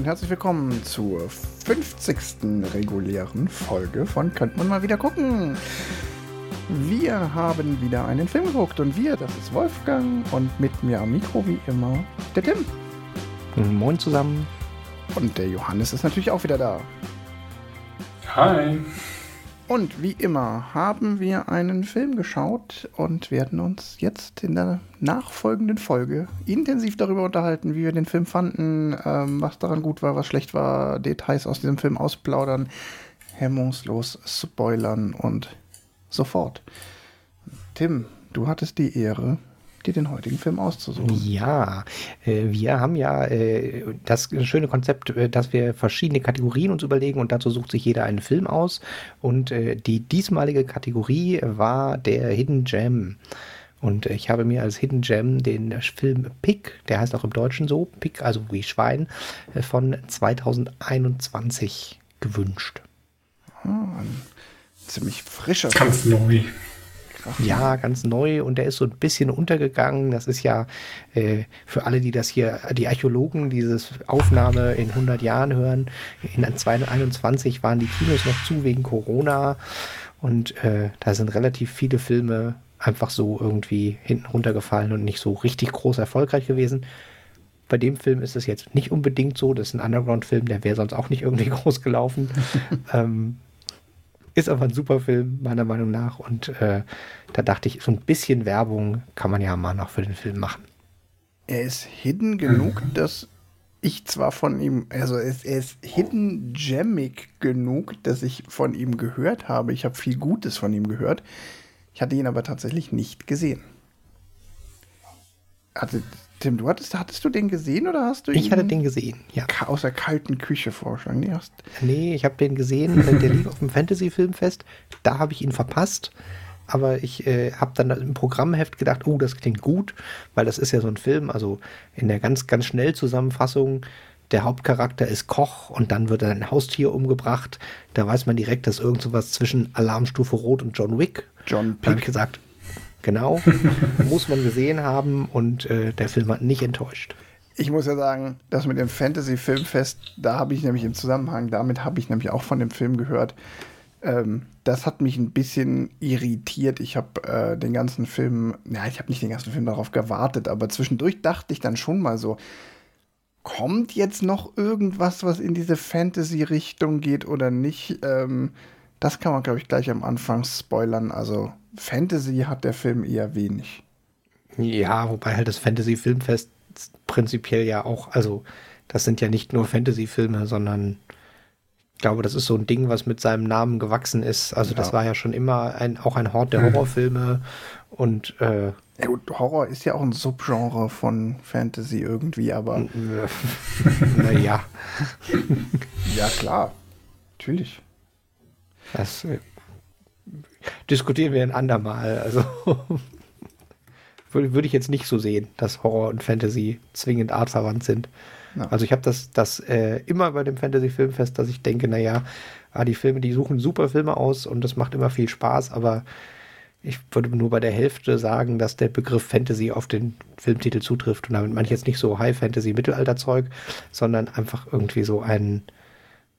und herzlich willkommen zur 50. regulären Folge von Könnt man mal wieder gucken. Wir haben wieder einen Film geguckt und wir, das ist Wolfgang und mit mir am Mikro wie immer der Tim. Moin zusammen. Und der Johannes ist natürlich auch wieder da. Hi. Und wie immer haben wir einen Film geschaut und werden uns jetzt in der nachfolgenden Folge intensiv darüber unterhalten, wie wir den Film fanden, ähm, was daran gut war, was schlecht war, Details aus diesem Film ausplaudern, hemmungslos spoilern und so fort. Tim, du hattest die Ehre, dir den heutigen Film auszusuchen. Ja, äh, wir haben ja äh, das schöne Konzept, äh, dass wir verschiedene Kategorien uns überlegen und dazu sucht sich jeder einen Film aus. Und die diesmalige Kategorie war der Hidden Gem. Und ich habe mir als Hidden Gem den Film Pick, der heißt auch im Deutschen so, Pick, also wie Schwein, von 2021 gewünscht. Ah, ein ziemlich frischer Ganz neu. Ja, ganz neu und der ist so ein bisschen untergegangen. Das ist ja äh, für alle, die das hier, die Archäologen, dieses Aufnahme in 100 Jahren hören. In 2021 waren die Kinos noch zu wegen Corona und äh, da sind relativ viele Filme einfach so irgendwie hinten runtergefallen und nicht so richtig groß erfolgreich gewesen. Bei dem Film ist es jetzt nicht unbedingt so. Das ist ein Underground-Film, der wäre sonst auch nicht irgendwie groß gelaufen. ähm, ist aber ein super Film, meiner Meinung nach. Und äh, da dachte ich, so ein bisschen Werbung kann man ja mal noch für den Film machen. Er ist hidden genug, dass ich zwar von ihm, also er ist, er ist hidden gemmig genug, dass ich von ihm gehört habe. Ich habe viel Gutes von ihm gehört. Ich hatte ihn aber tatsächlich nicht gesehen. Hatte, Tim, du hattest, hattest du den gesehen oder hast du ihn Ich hatte den gesehen, ja. aus der kalten Küche vorgeschlagen? Nee, hast, Nee, ich habe den gesehen, äh, der lief auf dem Fantasy-Filmfest. Da habe ich ihn verpasst. Aber ich äh, habe dann im Programmheft gedacht, oh, das klingt gut, weil das ist ja so ein Film, also in der ganz, ganz schnell Zusammenfassung, der Hauptcharakter ist Koch und dann wird ein Haustier umgebracht. Da weiß man direkt, dass irgend sowas zwischen Alarmstufe Rot und John Wick. John Da habe ich Pick. gesagt, genau, muss man gesehen haben und äh, der Film hat nicht enttäuscht. Ich muss ja sagen, das mit dem Fantasy-Filmfest, da habe ich nämlich im Zusammenhang, damit habe ich nämlich auch von dem Film gehört. Ähm, das hat mich ein bisschen irritiert. Ich habe äh, den ganzen Film, ja, ich habe nicht den ganzen Film darauf gewartet, aber zwischendurch dachte ich dann schon mal so, kommt jetzt noch irgendwas, was in diese Fantasy-Richtung geht oder nicht? Ähm, das kann man, glaube ich, gleich am Anfang spoilern. Also Fantasy hat der Film eher wenig. Ja, wobei halt das Fantasy-Filmfest prinzipiell ja auch, also das sind ja nicht nur Fantasy-Filme, sondern ich glaube, das ist so ein Ding, was mit seinem Namen gewachsen ist. Also das Ja. war ja schon immer ein, auch ein Hort der Horrorfilme und äh, Ja gut, Horror ist ja auch ein Subgenre von Fantasy irgendwie, aber naja, ja klar, natürlich. Das äh, diskutieren wir ein andermal. Also würde ich jetzt nicht so sehen, dass Horror und Fantasy zwingend artverwandt sind. Ja. Also ich habe das, das äh, immer bei dem Fantasy-Filmfest, dass ich denke, naja, ah, die Filme, die suchen super Filme aus und das macht immer viel Spaß, aber ich würde nur bei der Hälfte sagen, dass der Begriff Fantasy auf den Filmtitel zutrifft. Und damit meine ich jetzt nicht so High-Fantasy-Mittelalterzeug, sondern einfach irgendwie so ein,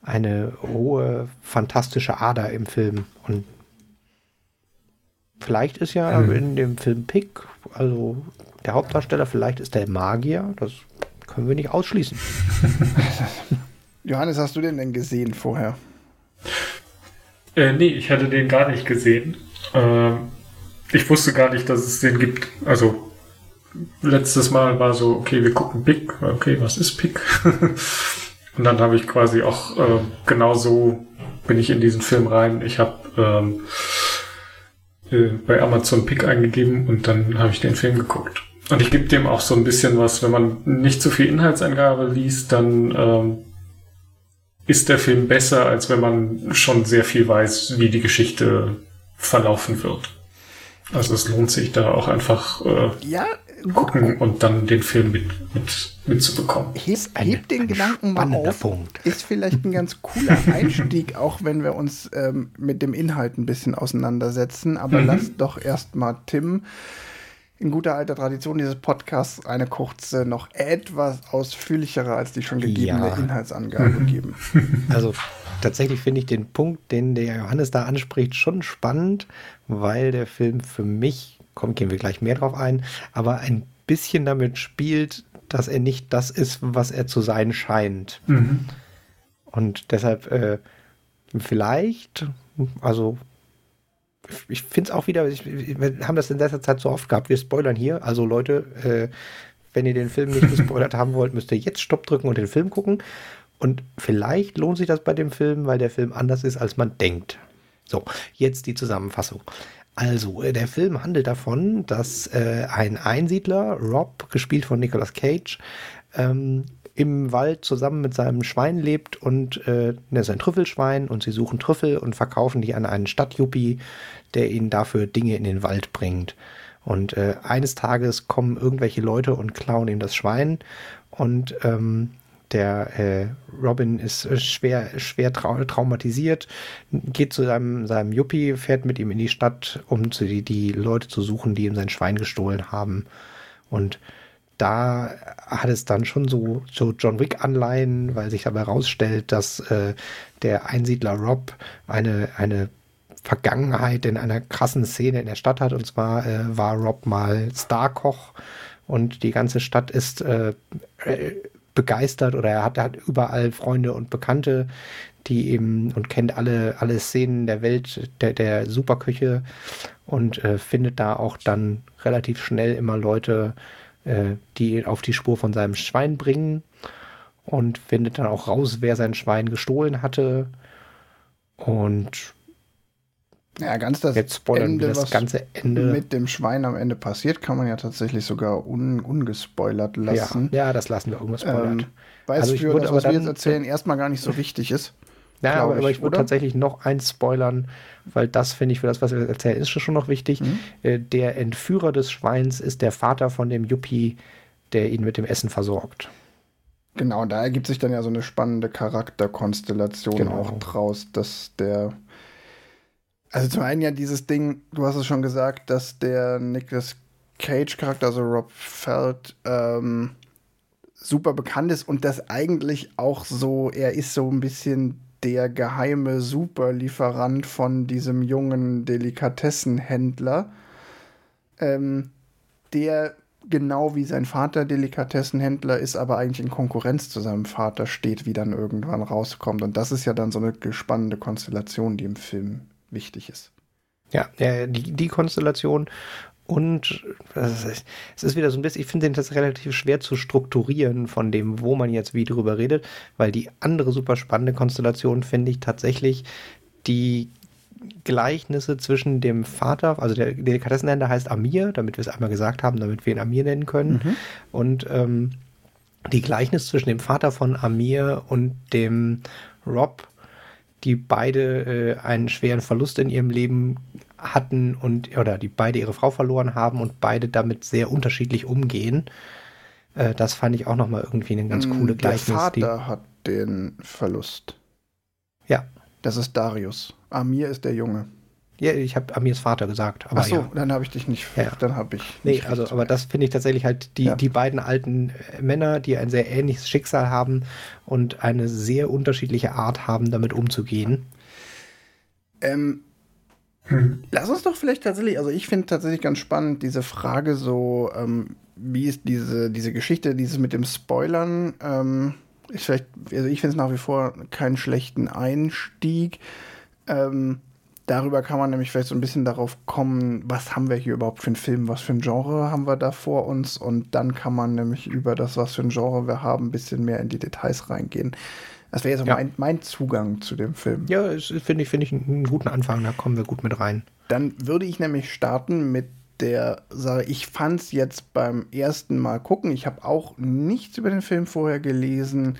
eine hohe, fantastische Ader im Film. Und vielleicht ist ja in dem Film Pick, also der Hauptdarsteller, vielleicht ist der Magier, das können wir nicht ausschließen. Johannes, hast du den denn gesehen vorher? Äh, nee, ich hatte den gar nicht gesehen. Ähm, ich wusste gar nicht, dass es den gibt. Also, letztes Mal war so, okay, wir gucken Pick. Okay, was ist Pick? Und dann habe ich quasi auch äh, genau so bin ich in diesen Film rein. Ich habe ähm, äh, bei Amazon Pick eingegeben und dann habe ich den Film geguckt. Und ich gebe dem auch so ein bisschen was, wenn man nicht zu viel Inhaltsangabe liest, dann ähm, ist der Film besser, als wenn man schon sehr viel weiß, wie die Geschichte verlaufen wird. Also es lohnt sich da auch einfach äh, Ja, gucken und dann den Film mit, mit, mitzubekommen. heb, ein- heb den Gedanken mal auf. Punkt. Ist vielleicht ein ganz cooler Einstieg, auch wenn wir uns ähm, mit dem Inhalt ein bisschen auseinandersetzen. Aber Mhm. lass doch erst mal Tim in guter alter Tradition dieses Podcasts eine kurze, noch etwas ausführlichere als die schon gegebene ja. Inhaltsangabe geben. Also tatsächlich finde ich den Punkt, den der Johannes da anspricht, schon spannend, weil der Film für mich, kommen gehen wir gleich mehr drauf ein, aber ein bisschen damit spielt, dass er nicht das ist, was er zu sein scheint. Mhm. Und deshalb äh, vielleicht, also ich finde es auch wieder, ich, wir haben das in letzter Zeit so oft gehabt, wir spoilern hier. Also Leute, äh, wenn ihr den Film nicht gespoilert haben wollt, müsst ihr jetzt Stopp drücken und den Film gucken. Und vielleicht lohnt sich das bei dem Film, weil der Film anders ist, als man denkt. So, jetzt die Zusammenfassung. Also, äh, der Film handelt davon, dass äh, ein Einsiedler, Rob, gespielt von Nicolas Cage, ähm, im Wald zusammen mit seinem Schwein lebt und äh, er ist ein Trüffelschwein und sie suchen Trüffel und verkaufen die an einen Stadtjuppie, der ihnen dafür Dinge in den Wald bringt. Und äh, eines Tages kommen irgendwelche Leute und klauen ihm das Schwein und ähm, der äh, Robin ist äh, schwer, schwer trau traumatisiert, geht zu seinem, seinem Yuppie, fährt mit ihm in die Stadt, um zu, die, die Leute zu suchen, die ihm sein Schwein gestohlen haben. Und da hat es dann schon so, so John Wick-Anleihen, weil sich dabei herausstellt, dass äh, der Einsiedler Rob eine, eine Vergangenheit in einer krassen Szene in der Stadt hat. Und zwar äh, war Rob mal Starkoch und die ganze Stadt ist äh, begeistert oder er hat, hat überall Freunde und Bekannte, die eben und kennt alle, alle Szenen der Welt der, der Superküche und äh, findet da auch dann relativ schnell immer Leute, äh, die auf die Spur von seinem Schwein bringen und findet dann auch raus, wer sein Schwein gestohlen hatte. Und ja, ganz das jetzt spoilern Ende, wir das ganze Ende. Mit dem Schwein am Ende passiert, kann man ja tatsächlich sogar un, ungespoilert lassen. Ja, ja, das lassen wir ungespoilert. Ähm, weil also es für das, was wir jetzt erzählen, erstmal gar nicht so wichtig ist. Ja, aber ich, aber ich würde tatsächlich noch eins spoilern, weil das finde ich für das, was wir erzählen, ist schon noch wichtig. Mhm. Äh, der Entführer des Schweins ist der Vater von dem Yuppie, der ihn mit dem Essen versorgt. Genau, da ergibt sich dann ja so eine spannende Charakterkonstellation genau. auch draus, dass der. Also zum einen ja dieses Ding, du hast es schon gesagt, dass der Nicolas Cage-Charakter, also Rob Feld, ähm, super bekannt ist und das eigentlich auch so, er ist so ein bisschen der geheime Superlieferant von diesem jungen Delikatessenhändler, ähm, der genau wie sein Vater Delikatessenhändler ist, aber eigentlich in Konkurrenz zu seinem Vater steht, wie dann irgendwann rauskommt. Und das ist ja dann so eine spannende Konstellation, die im Film wichtig ist. Ja, die, die Konstellation und es ist wieder so ein bisschen, ich finde den das relativ schwer zu strukturieren von dem, wo man jetzt wie drüber redet, weil die andere super spannende Konstellation finde ich tatsächlich die Gleichnisse zwischen dem Vater, also der Delikatessenhändler heißt Amir, damit wir es einmal gesagt haben, damit wir ihn Amir nennen können. Mhm. Und ähm, die Gleichnis zwischen dem Vater von Amir und dem Rob, die beide äh, einen schweren Verlust in ihrem Leben hatten und oder die beide ihre Frau verloren haben und beide damit sehr unterschiedlich umgehen. Äh, das fand ich auch nochmal irgendwie eine ganz mm, coole Gleichnis. Der Vater die, hat den Verlust. Ja. Das ist Darius. Amir ist der Junge. Ja, ich habe Amirs Vater gesagt. Aber Ach so, ja. dann habe ich dich nicht. Ja. Dann habe ich. Nee, also, aber das finde ich tatsächlich halt die, ja. die beiden alten äh, Männer, die ein sehr ähnliches Schicksal haben und eine sehr unterschiedliche Art haben, damit umzugehen. Ähm, hm. Lass uns doch vielleicht tatsächlich, also ich finde tatsächlich ganz spannend diese Frage so, ähm, wie ist diese, diese Geschichte, dieses mit dem Spoilern, ähm, ist vielleicht, also ich finde es nach wie vor keinen schlechten Einstieg. Ähm, darüber kann man nämlich vielleicht so ein bisschen darauf kommen, was haben wir hier überhaupt für einen Film, was für ein Genre haben wir da vor uns und dann kann man nämlich über das, was für ein Genre wir haben, ein bisschen mehr in die Details reingehen. Das wäre jetzt ja. mein, mein, Zugang zu dem Film. Ja, finde ich, find ich einen guten Anfang, da kommen wir gut mit rein. Dann würde ich nämlich starten mit der Sache, ich fand es jetzt beim ersten Mal gucken, ich habe auch nichts über den Film vorher gelesen,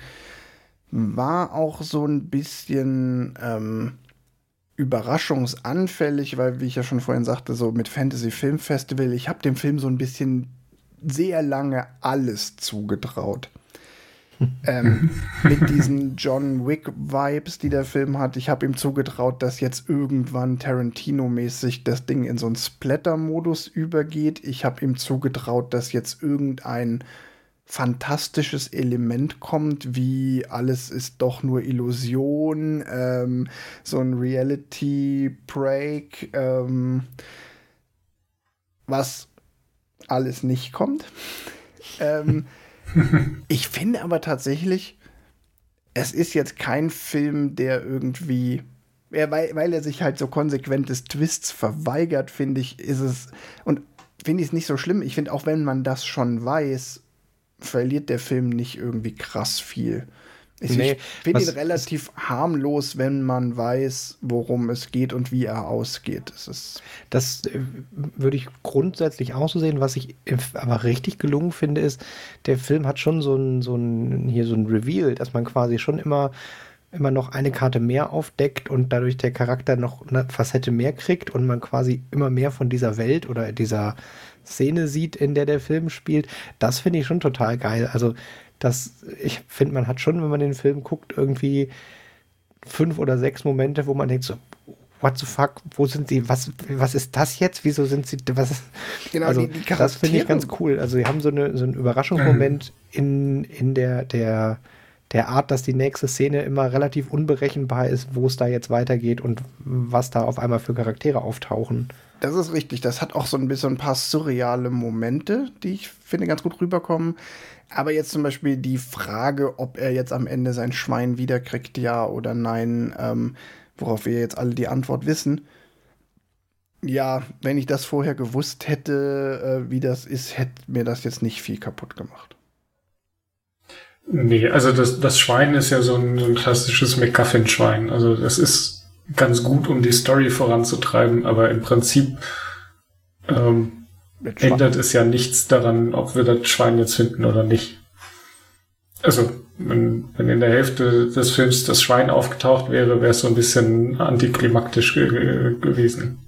war auch so ein bisschen ähm, überraschungsanfällig, weil, wie ich ja schon vorhin sagte, so mit Fantasy Film Festival, ich habe dem Film so ein bisschen sehr lange alles zugetraut. ähm, mit diesen John Wick-Vibes, die der Film hat. Ich habe ihm zugetraut, dass jetzt irgendwann Tarantino-mäßig das Ding in so einen Splatter-Modus übergeht. Ich habe ihm zugetraut, dass jetzt irgendein fantastisches Element kommt, wie alles ist doch nur Illusion, ähm, so ein Reality-Break, ähm, was alles nicht kommt. ähm, ich finde aber tatsächlich, es ist jetzt kein Film, der irgendwie, ja, weil, weil er sich halt so konsequent des Twists verweigert, finde ich, ist es, und finde ich es nicht so schlimm. Ich finde, auch wenn man das schon weiß, verliert der Film nicht irgendwie krass viel. Ich, nee, finde ihn relativ harmlos, wenn man weiß, worum es geht und wie er ausgeht. Das, ist das äh, würde ich grundsätzlich auch so sehen. Was ich aber richtig gelungen finde, ist, der Film hat schon so ein, so ein, hier so ein Reveal, dass man quasi schon immer, immer noch eine Karte mehr aufdeckt und dadurch der Charakter noch eine Facette mehr kriegt und man quasi immer mehr von dieser Welt oder dieser Szene sieht, in der der Film spielt. Das finde ich schon total geil. Also dass ich finde, man hat schon, wenn man den Film guckt, irgendwie fünf oder sechs Momente, wo man denkt so, what the fuck, wo sind sie, was, was ist das jetzt, wieso sind sie, was genau, also, die, die das finde ich ganz cool. Also sie haben so, eine, so einen Überraschungsmoment in, in der, der, der Art, dass die nächste Szene immer relativ unberechenbar ist, wo es da jetzt weitergeht und was da auf einmal für Charaktere auftauchen. Das ist richtig. Das hat auch so ein bisschen ein paar surreale Momente, die ich finde ganz gut rüberkommen. Aber jetzt zum Beispiel die Frage, ob er jetzt am Ende sein Schwein wiederkriegt, ja oder nein, ähm, worauf wir jetzt alle die Antwort wissen. Ja, wenn ich das vorher gewusst hätte, äh, wie das ist, hätte mir das jetzt nicht viel kaputt gemacht. Nee, also das, das Schwein ist ja so ein, so ein klassisches McGuffin-Schwein. Also das ist ganz gut, um die Story voranzutreiben, aber im Prinzip ähm, ändert es ja nichts daran, ob wir das Schwein jetzt finden oder nicht. Also, wenn, wenn in der Hälfte des Films das Schwein aufgetaucht wäre, wäre es so ein bisschen antiklimaktisch ge gewesen.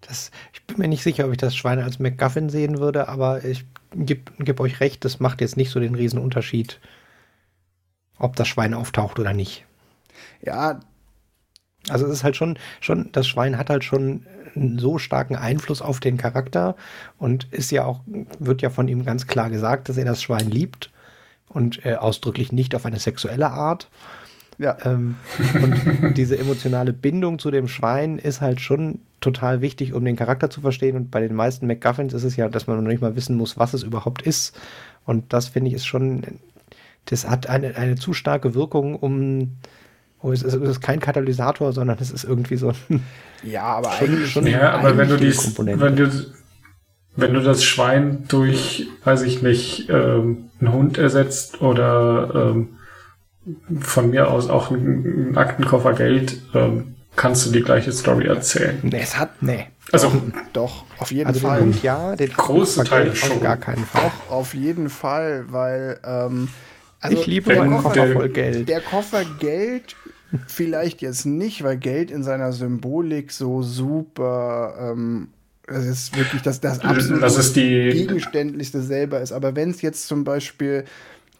Das, bin mir nicht sicher, ob ich das Schwein als MacGuffin sehen würde, aber ich gebe geb euch recht, das macht jetzt nicht so den riesen Unterschied, ob das Schwein auftaucht oder nicht. Ja. Also es ist halt schon, schon, das Schwein hat halt schon einen so starken Einfluss auf den Charakter und ist ja auch, wird ja von ihm ganz klar gesagt, dass er das Schwein liebt und äh, ausdrücklich nicht auf eine sexuelle Art. Ja. Ähm, und diese emotionale Bindung zu dem Schwein ist halt schon total wichtig, um den Charakter zu verstehen. Und bei den meisten MacGuffins ist es ja, dass man noch nicht mal wissen muss, was es überhaupt ist. Und das finde ich ist schon, das hat eine, eine zu starke Wirkung, um Oh, es ist, es ist kein Katalysator, sondern es ist irgendwie so ein. Ja, aber eigentlich schon. Ja, aber wenn du dies, wenn du, wenn du das Schwein durch, weiß ich nicht, ähm, einen Hund ersetzt oder ähm, von mir aus auch einen, Aktenkoffer Geld, ähm, kannst du die gleiche Story erzählen. Nee, es hat, nee. Also, doch, auf jeden also Fall. Den ja, den große Teil schon. Gar keinen Fall. Doch, auf jeden Fall, weil, ähm, also ich liebe meinen Koffer voll Geld. Der Koffer Geld vielleicht jetzt nicht, weil Geld in seiner Symbolik so super ähm, das ist wirklich das, das absolut das ist die, gegenständlichste selber ist. Aber wenn es jetzt zum Beispiel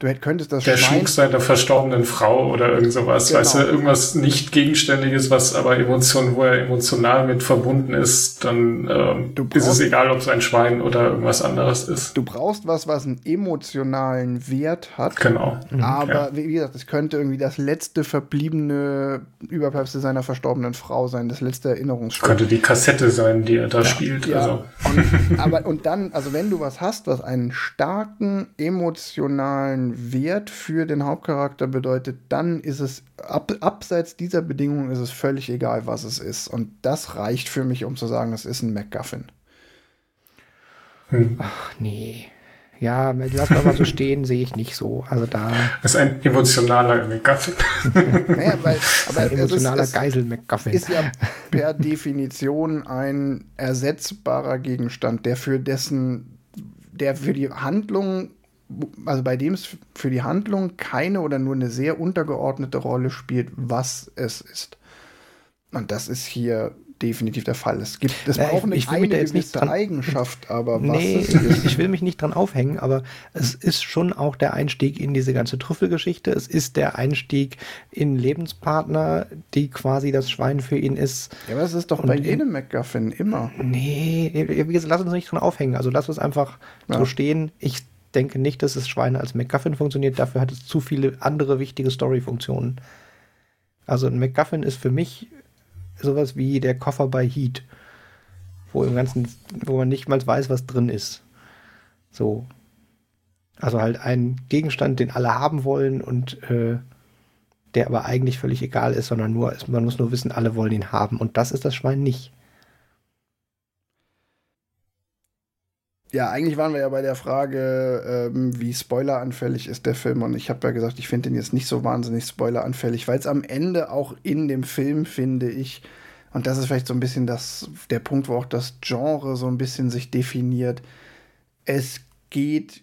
du könntest das Der Schmuck seiner verstorbenen Frau oder irgend sowas, genau. weißt du, irgendwas nicht Gegenständiges, was aber Emotion, wo er emotional mit verbunden ist, dann ähm, brauchst, ist es egal, ob es ein Schwein oder irgendwas anderes ist. Du brauchst was, was einen emotionalen Wert hat. Genau. Mhm, aber ja. wie gesagt, es könnte irgendwie das letzte verbliebene Überbleibsel seiner verstorbenen Frau sein, das letzte Erinnerungsstück. Könnte die Kassette sein, die er da ja, spielt. Ja. Also. Und, aber, und dann, also wenn du was hast, was einen starken emotionalen Wert für den Hauptcharakter bedeutet, dann ist es ab, abseits dieser Bedingungen ist es völlig egal, was es ist. Und das reicht für mich, um zu sagen, es ist ein MacGuffin. Hm. Ach nee. Ja, lass mal so stehen, sehe ich nicht so. Also da. Das ist ein emotionaler McGuffin. naja, weil, aber ein emotionaler ist, Geisel McGuffin. Ist ja per Definition ein ersetzbarer Gegenstand, der für dessen, der für die Handlung also bei dem es für die Handlung keine oder nur eine sehr untergeordnete Rolle spielt, was es ist. Und das ist hier definitiv der Fall. Es gibt, es Ja, ich- braucht eine, ich will mich da jetzt nicht dran- Eigenschaft, aber was Nee, es ist. ich will mich nicht dran aufhängen, aber es ist schon auch der Einstieg in diese ganze Trüffelgeschichte. Es ist der Einstieg in Lebenspartner, die quasi das Schwein für ihn ist. Ja, aber es ist doch Und bei jedem MacGuffin immer. Nee, wie gesagt, lass uns nicht dran aufhängen. Also lass uns einfach Ja. so stehen. Ich denke nicht, dass das Schwein als MacGuffin funktioniert. Dafür hat es zu viele andere wichtige Story-Funktionen. Also ein MacGuffin ist für mich sowas wie der Koffer bei Heat, wo im ganzen, wo man nicht mal weiß, was drin ist. So. Also halt ein Gegenstand, den alle haben wollen und äh, der aber eigentlich völlig egal ist, sondern nur, man muss nur wissen, alle wollen ihn haben. Und das ist das Schwein nicht. Ja, eigentlich waren wir ja bei der Frage, ähm, wie spoileranfällig ist der Film. Und ich habe ja gesagt, ich finde den jetzt nicht so wahnsinnig spoileranfällig, weil es am Ende auch in dem Film, finde ich, und das ist vielleicht so ein bisschen das, der Punkt, wo auch das Genre so ein bisschen sich definiert. Es geht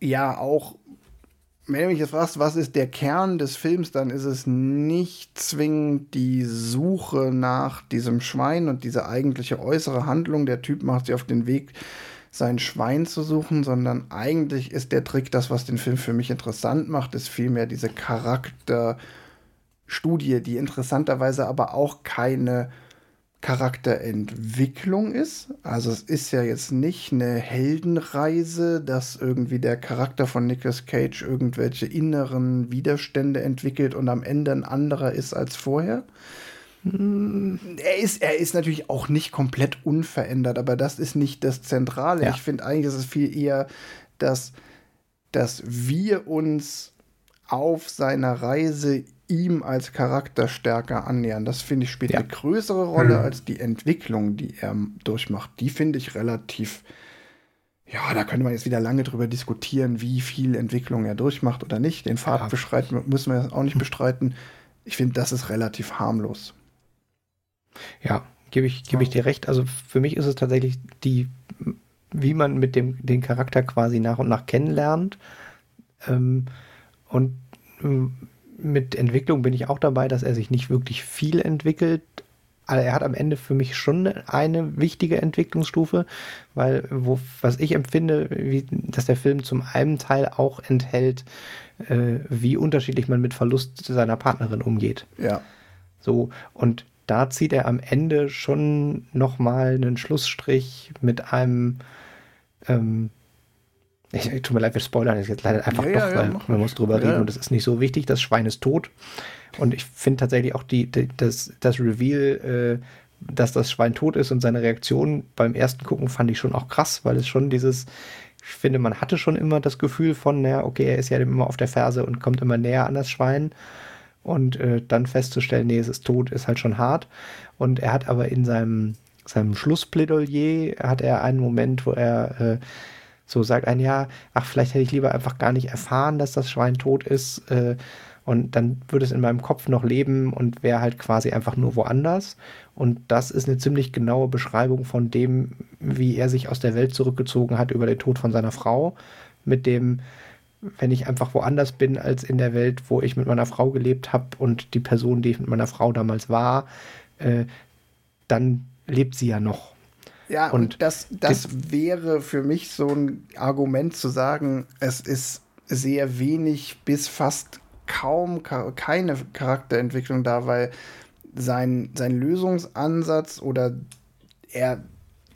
ja auch, wenn du mich jetzt fragst, was ist der Kern des Films, dann ist es nicht zwingend die Suche nach diesem Schwein und diese eigentliche äußere Handlung. Der Typ macht sich auf den Weg, sein Schwein zu suchen, sondern eigentlich ist der Trick, das, was den Film für mich interessant macht, ist vielmehr diese Charakterstudie, die interessanterweise aber auch keine Charakterentwicklung ist. Also es ist ja jetzt nicht eine Heldenreise, dass irgendwie der Charakter von Nicolas Cage irgendwelche inneren Widerstände entwickelt und am Ende ein anderer ist als vorher. Er ist, er ist natürlich auch nicht komplett unverändert, aber das ist nicht das Zentrale. Ja. Ich finde eigentlich, ist es viel eher, dass, dass wir uns auf seiner Reise ihm als Charakter stärker annähern. Das finde ich spielt Ja. eine größere Rolle Mhm. als die Entwicklung, die er durchmacht. Die finde ich relativ. Ja, da könnte man jetzt wieder lange drüber diskutieren, wie viel Entwicklung er durchmacht oder nicht. Den Pfad Ja. beschreiten müssen wir auch nicht bestreiten. Ich finde, das ist relativ harmlos. Ja, gebe ich, gebe ich dir recht. Also für mich ist es tatsächlich die, wie man mit dem den Charakter quasi nach und nach kennenlernt. Ähm, und ähm, mit Entwicklung bin ich auch dabei, dass er sich nicht wirklich viel entwickelt. Also er hat am Ende für mich schon eine wichtige Entwicklungsstufe, weil wo, was ich empfinde, wie, dass der Film zum einen Teil auch enthält, äh, wie unterschiedlich man mit Verlust seiner Partnerin umgeht. Ja. So, und da zieht er am Ende schon nochmal einen Schlussstrich mit einem, ähm, ich, tut mir leid, wir spoilern jetzt leider einfach Ja, ja, doch, ja, weil man ruhig. muss drüber Ja, reden ja. und es ist nicht so wichtig, das Schwein ist tot. Und ich finde tatsächlich auch die, die, das, das Reveal, äh, dass das Schwein tot ist und seine Reaktion beim ersten Gucken fand ich schon auch krass, weil es schon dieses, ich finde, man hatte schon immer das Gefühl von, naja, okay, er ist ja immer auf der Ferse und kommt immer näher an das Schwein. Und äh, dann festzustellen, nee, es ist tot, ist halt schon hart. Und er hat aber in seinem, seinem Schlussplädoyer hat er einen Moment, wo er äh, so sagt, ein ja, ach, vielleicht hätte ich lieber einfach gar nicht erfahren, dass das Schwein tot ist. Äh, und dann würde es in meinem Kopf noch leben und wäre halt quasi einfach nur woanders. Und das ist eine ziemlich genaue Beschreibung von dem, wie er sich aus der Welt zurückgezogen hat über den Tod von seiner Frau. Mit dem, wenn ich einfach woanders bin als in der Welt, wo ich mit meiner Frau gelebt habe und die Person, die ich mit meiner Frau damals war, äh, dann lebt sie ja noch. Ja, und, Und das, das wäre für mich so ein Argument zu sagen, es ist sehr wenig bis fast kaum ka- keine Charakterentwicklung da, weil sein, sein Lösungsansatz oder er,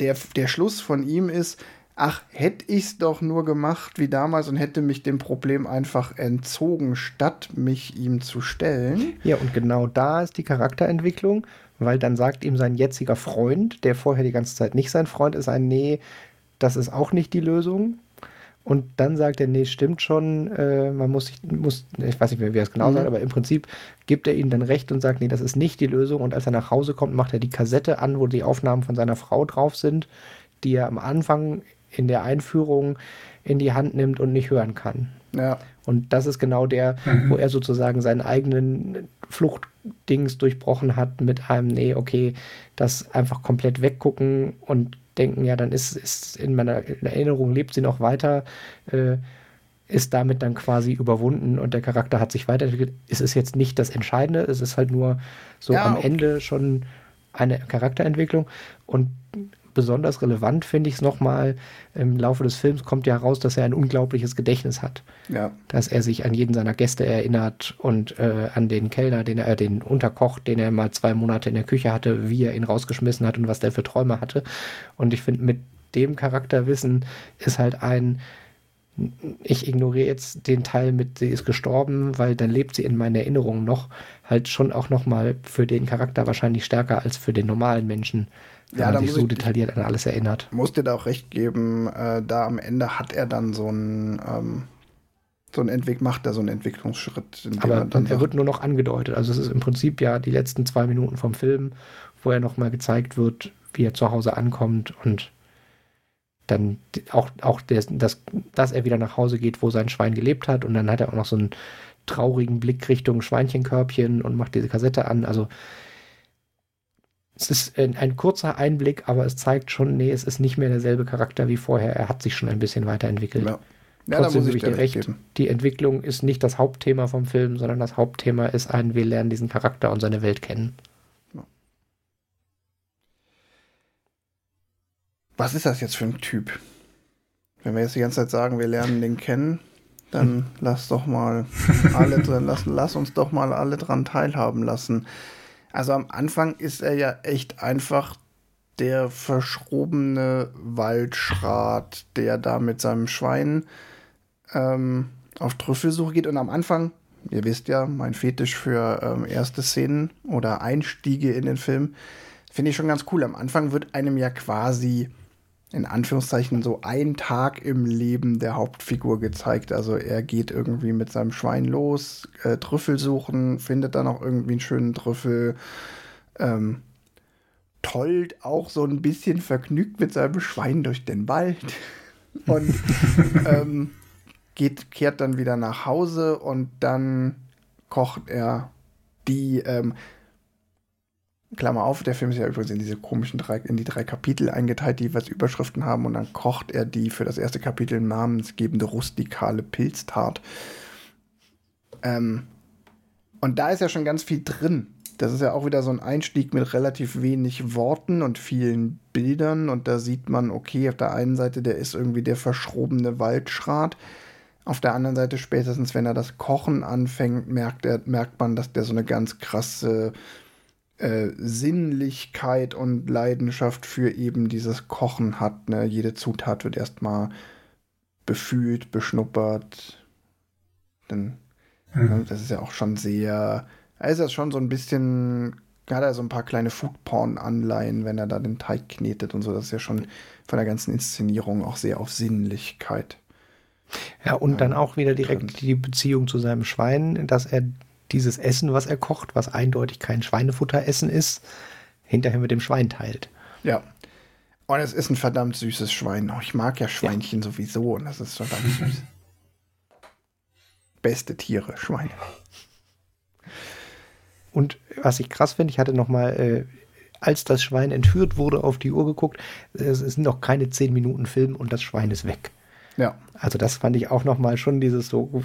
der, der Schluss von ihm ist, ach, hätte ich es doch nur gemacht wie damals und hätte mich dem Problem einfach entzogen, statt mich ihm zu stellen. Ja, und genau da ist die Charakterentwicklung, weil dann sagt ihm sein jetziger Freund, der vorher die ganze Zeit nicht sein Freund ist, ein Nee, das ist auch nicht die Lösung. Und dann sagt er, nee, stimmt schon, äh, man muss sich, muss, ich weiß nicht mehr, wie er es genau Mhm. sagt, aber im Prinzip gibt er ihm dann recht und sagt, nee, das ist nicht die Lösung. Und als er nach Hause kommt, macht er die Kassette an, wo die Aufnahmen von seiner Frau drauf sind, die er am Anfang in der Einführung in die Hand nimmt und nicht hören kann. Ja. Und das ist genau der, wo er sozusagen seinen eigenen Fluchtdings durchbrochen hat mit einem, nee, okay, das einfach komplett weggucken und denken, ja, dann ist, ist in meiner Erinnerung lebt sie noch weiter, äh, ist damit dann quasi überwunden und der Charakter hat sich weiterentwickelt. Es ist jetzt nicht das Entscheidende, es ist halt nur so Ja, am okay. Ende schon eine Charakterentwicklung und besonders relevant finde ich es nochmal, im Laufe des Films kommt ja raus, dass er ein unglaubliches Gedächtnis hat. Ja. Dass er sich an jeden seiner Gäste erinnert und äh, an den Kellner, den er, den Unterkoch, den er mal zwei Monate in der Küche hatte, wie er ihn rausgeschmissen hat und was der für Träume hatte. Und ich finde, mit dem Charakterwissen ist halt ein, ich ignoriere jetzt den Teil mit, sie ist gestorben, weil dann lebt sie in meinen Erinnerungen noch, halt schon auch nochmal für den Charakter wahrscheinlich stärker als für den normalen Menschen wenn ja, man sich so detailliert an alles erinnert. Muss dir da auch recht geben, äh, da am Ende hat er dann so einen, ähm, so einen Entwick macht er so einen Entwicklungsschritt. Aber er, dann er wird nur noch angedeutet. Also es ist im Prinzip ja die letzten zwei Minuten vom Film, wo er nochmal gezeigt wird, wie er zu Hause ankommt und dann auch, auch der, das, dass er wieder nach Hause geht, wo sein Schwein gelebt hat. Und dann hat er auch noch so einen traurigen Blick Richtung Schweinchenkörbchen und macht diese Kassette an. Also es ist ein, ein, kurzer Einblick, aber es zeigt schon, nee, es ist nicht mehr derselbe Charakter wie vorher. Er hat sich schon ein bisschen weiterentwickelt. Ja. Ja, Trotzdem gebe ich dir recht, geben. die Entwicklung ist nicht das Hauptthema vom Film, sondern das Hauptthema ist ein, wir lernen diesen Charakter und seine Welt kennen. Ja. Was ist das jetzt für ein Typ? Wenn wir jetzt die ganze Zeit sagen, wir lernen den kennen, dann lass doch mal alle drin, lass, lass uns doch mal alle dran teilhaben lassen. Also am Anfang ist er ja echt einfach der verschrobene Waldschrat, der da mit seinem Schwein ähm, auf Trüffelsuche geht. Und am Anfang, ihr wisst ja, mein Fetisch für ähm, erste Szenen oder Einstiege in den Film, finde ich schon ganz cool. Am Anfang wird einem ja quasi in Anführungszeichen so ein Tag im Leben der Hauptfigur gezeigt. Also er geht irgendwie mit seinem Schwein los, äh, Trüffel suchen, findet dann auch irgendwie einen schönen Trüffel, ähm, tollt auch so ein bisschen vergnügt mit seinem Schwein durch den Wald und ähm, geht, kehrt dann wieder nach Hause und dann kocht er die ähm, Klammer auf, der Film ist ja übrigens in diese komischen drei, in die drei Kapitel eingeteilt, die jeweils Überschriften haben und dann kocht er die für das erste Kapitel namensgebende rustikale Pilztart. Ähm, und da ist ja schon ganz viel drin. Das ist ja auch wieder so ein Einstieg mit relativ wenig Worten und vielen Bildern. Und da sieht man, okay, auf der einen Seite, der ist irgendwie der verschrobene Waldschrat. Auf der anderen Seite, spätestens wenn er das Kochen anfängt, merkt, er, merkt man, dass der so eine ganz krasse äh, Sinnlichkeit und Leidenschaft für eben dieses Kochen hat. Ne? Jede Zutat wird erstmal befühlt, beschnuppert. Denn mhm. ne, das ist ja auch schon sehr. Er ist ja schon so ein bisschen. Hat er so ein paar kleine Foodporn-Anleihen, wenn er da den Teig knetet und so. Das ist ja schon von der ganzen Inszenierung auch sehr auf Sinnlichkeit. Ja, und dann auch wieder direkt die Beziehung zu seinem Schwein, dass er dieses Essen, was er kocht, was eindeutig kein Schweinefutteressen ist, hinterher mit dem Schwein teilt. Ja. Und es ist ein verdammt süßes Schwein. Oh, ich mag ja Schweinchen ja. sowieso und das ist verdammt süß. Beste Tiere, Schweine. Und was ich krass finde, ich hatte noch mal, äh, als das Schwein entführt wurde, auf die Uhr geguckt. Es sind noch keine zehn Minuten Film und das Schwein ist weg. Ja. Also das fand ich auch noch mal schon dieses so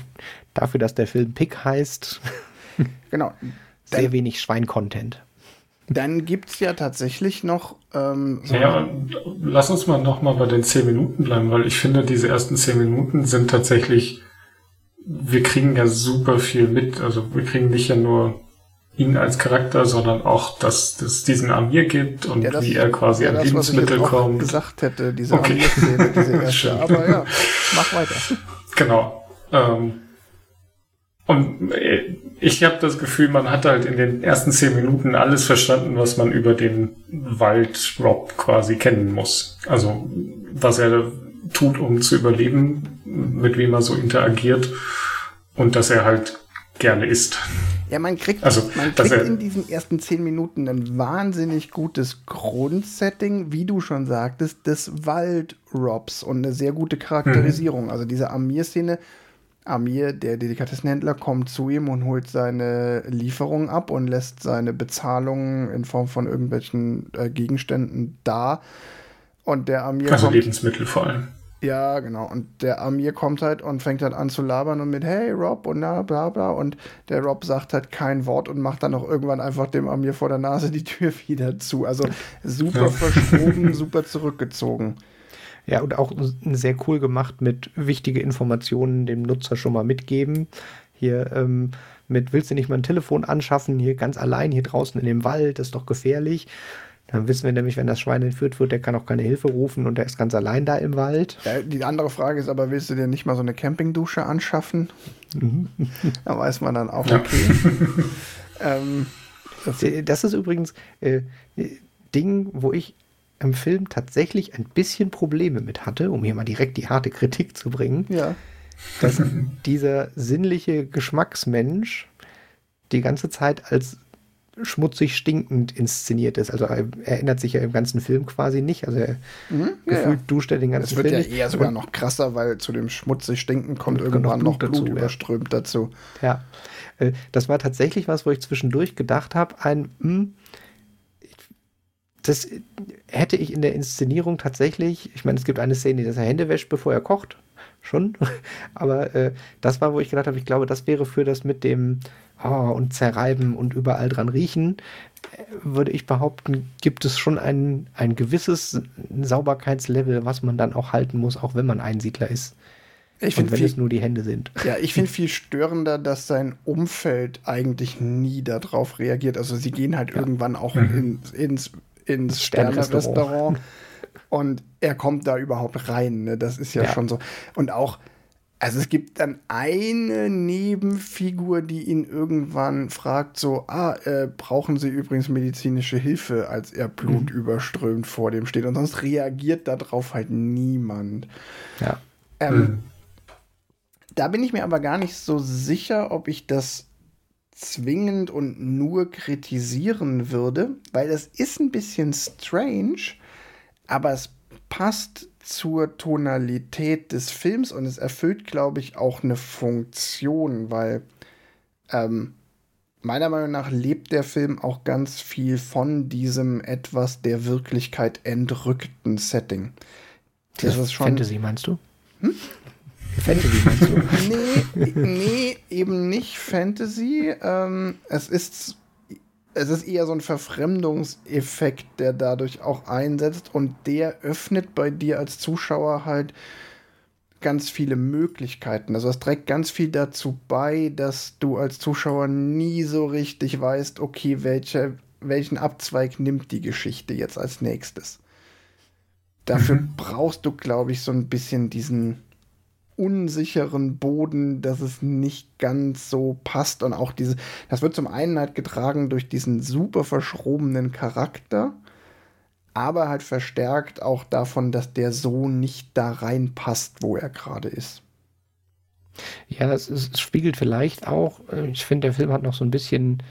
dafür, dass der Film Pick heißt. Genau. Sehr dann, wenig Schwein-Content. Dann gibt es ja tatsächlich noch. Ähm, so ja, lass uns mal noch mal bei den zehn Minuten bleiben, weil ich finde, diese ersten zehn Minuten sind tatsächlich. Wir kriegen ja super viel mit. Also wir kriegen nicht ja nur ihn als Charakter, sondern auch, dass es diesen Amir gibt und ja, das, wie er quasi ja, an das, Lebensmittel was ich kommt. gesagt hätte, diese okay. Amir-Szene, diese erste. Aber ja, mach weiter. Genau. Ähm, und äh, ich habe das Gefühl, man hat halt in den ersten zehn Minuten alles verstanden, was man über den Wald Rob quasi kennen muss. Also was er tut, um zu überleben, mit wem er so interagiert und dass er halt gerne isst. Ja, man kriegt, also, man kriegt in diesen ersten zehn Minuten ein wahnsinnig gutes Grundsetting, wie du schon sagtest, des Wald-Robs und eine sehr gute Charakterisierung. Mhm. Also diese Amir-Szene Amir, der Delikatessenhändler, kommt zu ihm und holt seine Lieferung ab und lässt seine Bezahlung in Form von irgendwelchen äh, Gegenständen da. Und der Amir. Also kommt, Lebensmittel vor allem. Ja, genau. Und der Amir kommt halt und fängt halt an zu labern und mit Hey Rob und na bla bla. Und der Rob sagt halt kein Wort und macht dann auch irgendwann einfach dem Amir vor der Nase die Tür wieder zu. Also super ja. verschoben, super zurückgezogen. Ja, und auch sehr cool gemacht mit wichtige Informationen dem Nutzer schon mal mitgeben. Hier ähm, mit, willst du nicht mal ein Telefon anschaffen, hier ganz allein hier draußen in dem Wald, das ist doch gefährlich. Dann wissen wir nämlich, wenn das Schwein entführt wird, der kann auch keine Hilfe rufen und der ist ganz allein da im Wald. Ja, die andere Frage ist aber, willst du dir nicht mal so eine Campingdusche anschaffen? Mhm. da weiß man dann auch, okay. ähm, das, das, ist übrigens äh, Ding, wo ich im Film tatsächlich ein bisschen Probleme mit hatte, um hier mal direkt die harte Kritik zu bringen. Ja. Dass dieser sinnliche Geschmacksmensch die ganze Zeit als schmutzig stinkend inszeniert ist. Also er erinnert sich ja im ganzen Film quasi nicht. Also er mhm, gefühlt ja. duscht er den ganzen Film. Es wird ja eher sogar noch krasser, weil zu dem schmutzig stinken kommt irgendwann noch Blut, Blut überströmt ja. dazu. Ja, äh, das war tatsächlich was, wo ich zwischendurch gedacht habe, ein mh, hm, das hätte ich in der Inszenierung tatsächlich, ich meine, es gibt eine Szene, dass er Hände wäscht, bevor er kocht, schon, aber äh, das war, wo ich gedacht habe, ich glaube, das wäre für das mit dem oh, und zerreiben und überall dran riechen, würde ich behaupten, gibt es schon ein, ein gewisses Sauberkeitslevel, was man dann auch halten muss, auch wenn man Einsiedler ist. Ich und wenn viel, es nur die Hände sind. Ja, ich finde viel störender, dass sein Umfeld eigentlich nie darauf reagiert. Also sie gehen halt ja. irgendwann auch mhm. in, ins, ins Sterne-Restaurant und er kommt da überhaupt rein. Ne? Das ist ja, ja, schon so. Und auch, also es gibt dann eine Nebenfigur, die ihn irgendwann fragt, so, ah, äh, brauchen Sie übrigens medizinische Hilfe, als er Blut mhm. überströmt vor dem steht. Und sonst reagiert darauf halt niemand. Ja. Ähm, mhm. Da bin ich mir aber gar nicht so sicher, ob ich das zwingend und nur kritisieren würde, weil das ist ein bisschen strange, aber es passt zur Tonalität des Films und es erfüllt, glaube ich, auch eine Funktion, weil ähm, meiner Meinung nach lebt der Film auch ganz viel von diesem etwas der Wirklichkeit entrückten Setting. Das, das ist schon Fantasy, meinst du? Hm? Fantasy meinst du? nee, nee, eben nicht Fantasy. Ähm, es ist es ist eher so ein Verfremdungseffekt, der dadurch auch einsetzt und der öffnet bei dir als Zuschauer halt ganz viele Möglichkeiten. Also es trägt ganz viel dazu bei, dass du als Zuschauer nie so richtig weißt, okay, welche, welchen Abzweig nimmt die Geschichte jetzt als nächstes. Dafür mhm. brauchst du, glaube ich, so ein bisschen diesen unsicheren Boden, dass es nicht ganz so passt und auch diese, das wird zum einen halt getragen durch diesen super verschrobenen Charakter, aber halt verstärkt auch davon, dass der so nicht da reinpasst, wo er gerade ist. Ja, das, ist, das, spiegelt vielleicht auch, äh, ich finde, der Film hat noch so ein bisschen,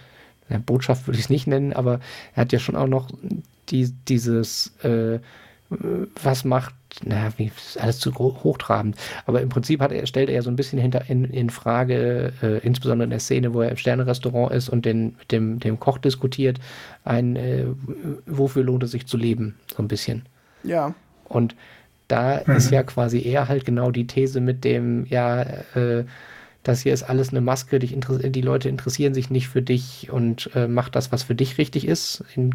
ja, Botschaft würde ich es nicht nennen, aber er hat ja schon auch noch die, dieses, äh, was macht naja, wie ist alles zu hochtrabend. Aber im Prinzip hat er, stellt er so ein bisschen hinter in, in Frage, äh, insbesondere in der Szene, wo er im Sternerestaurant ist und den, mit dem, dem Koch diskutiert, ein, äh, wofür lohnt es sich zu leben, so ein bisschen. Ja. Und da mhm. ist ja quasi eher halt genau die These mit dem, ja, äh, das hier ist alles eine Maske, dich die Leute interessieren sich nicht für dich und äh, mach das, was für dich richtig ist, in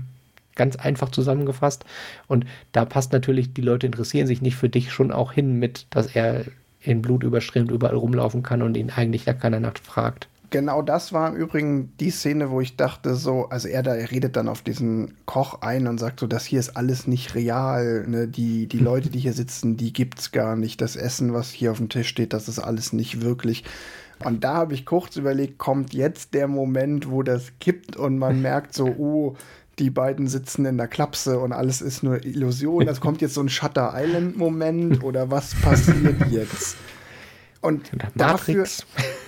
ganz einfach zusammengefasst. Und da passt natürlich, die Leute interessieren sich nicht für dich schon auch hin mit, dass er in Blut überströmt überall rumlaufen kann und ihn eigentlich da keiner Nacht fragt. Genau das war im Übrigen die Szene, wo ich dachte, so, also er da, er redet dann auf diesen Koch ein und sagt so, das hier ist alles nicht real. Ne? Die, die Leute, die hier sitzen, die gibt's gar nicht. Das Essen, was hier auf dem Tisch steht, das ist alles nicht wirklich. Und da habe ich kurz überlegt, kommt jetzt der Moment, wo das kippt und man merkt so, oh, die beiden sitzen in der Klapse und alles ist nur Illusion. Das kommt jetzt so ein Shutter Island-Moment oder was passiert jetzt? Und dafür,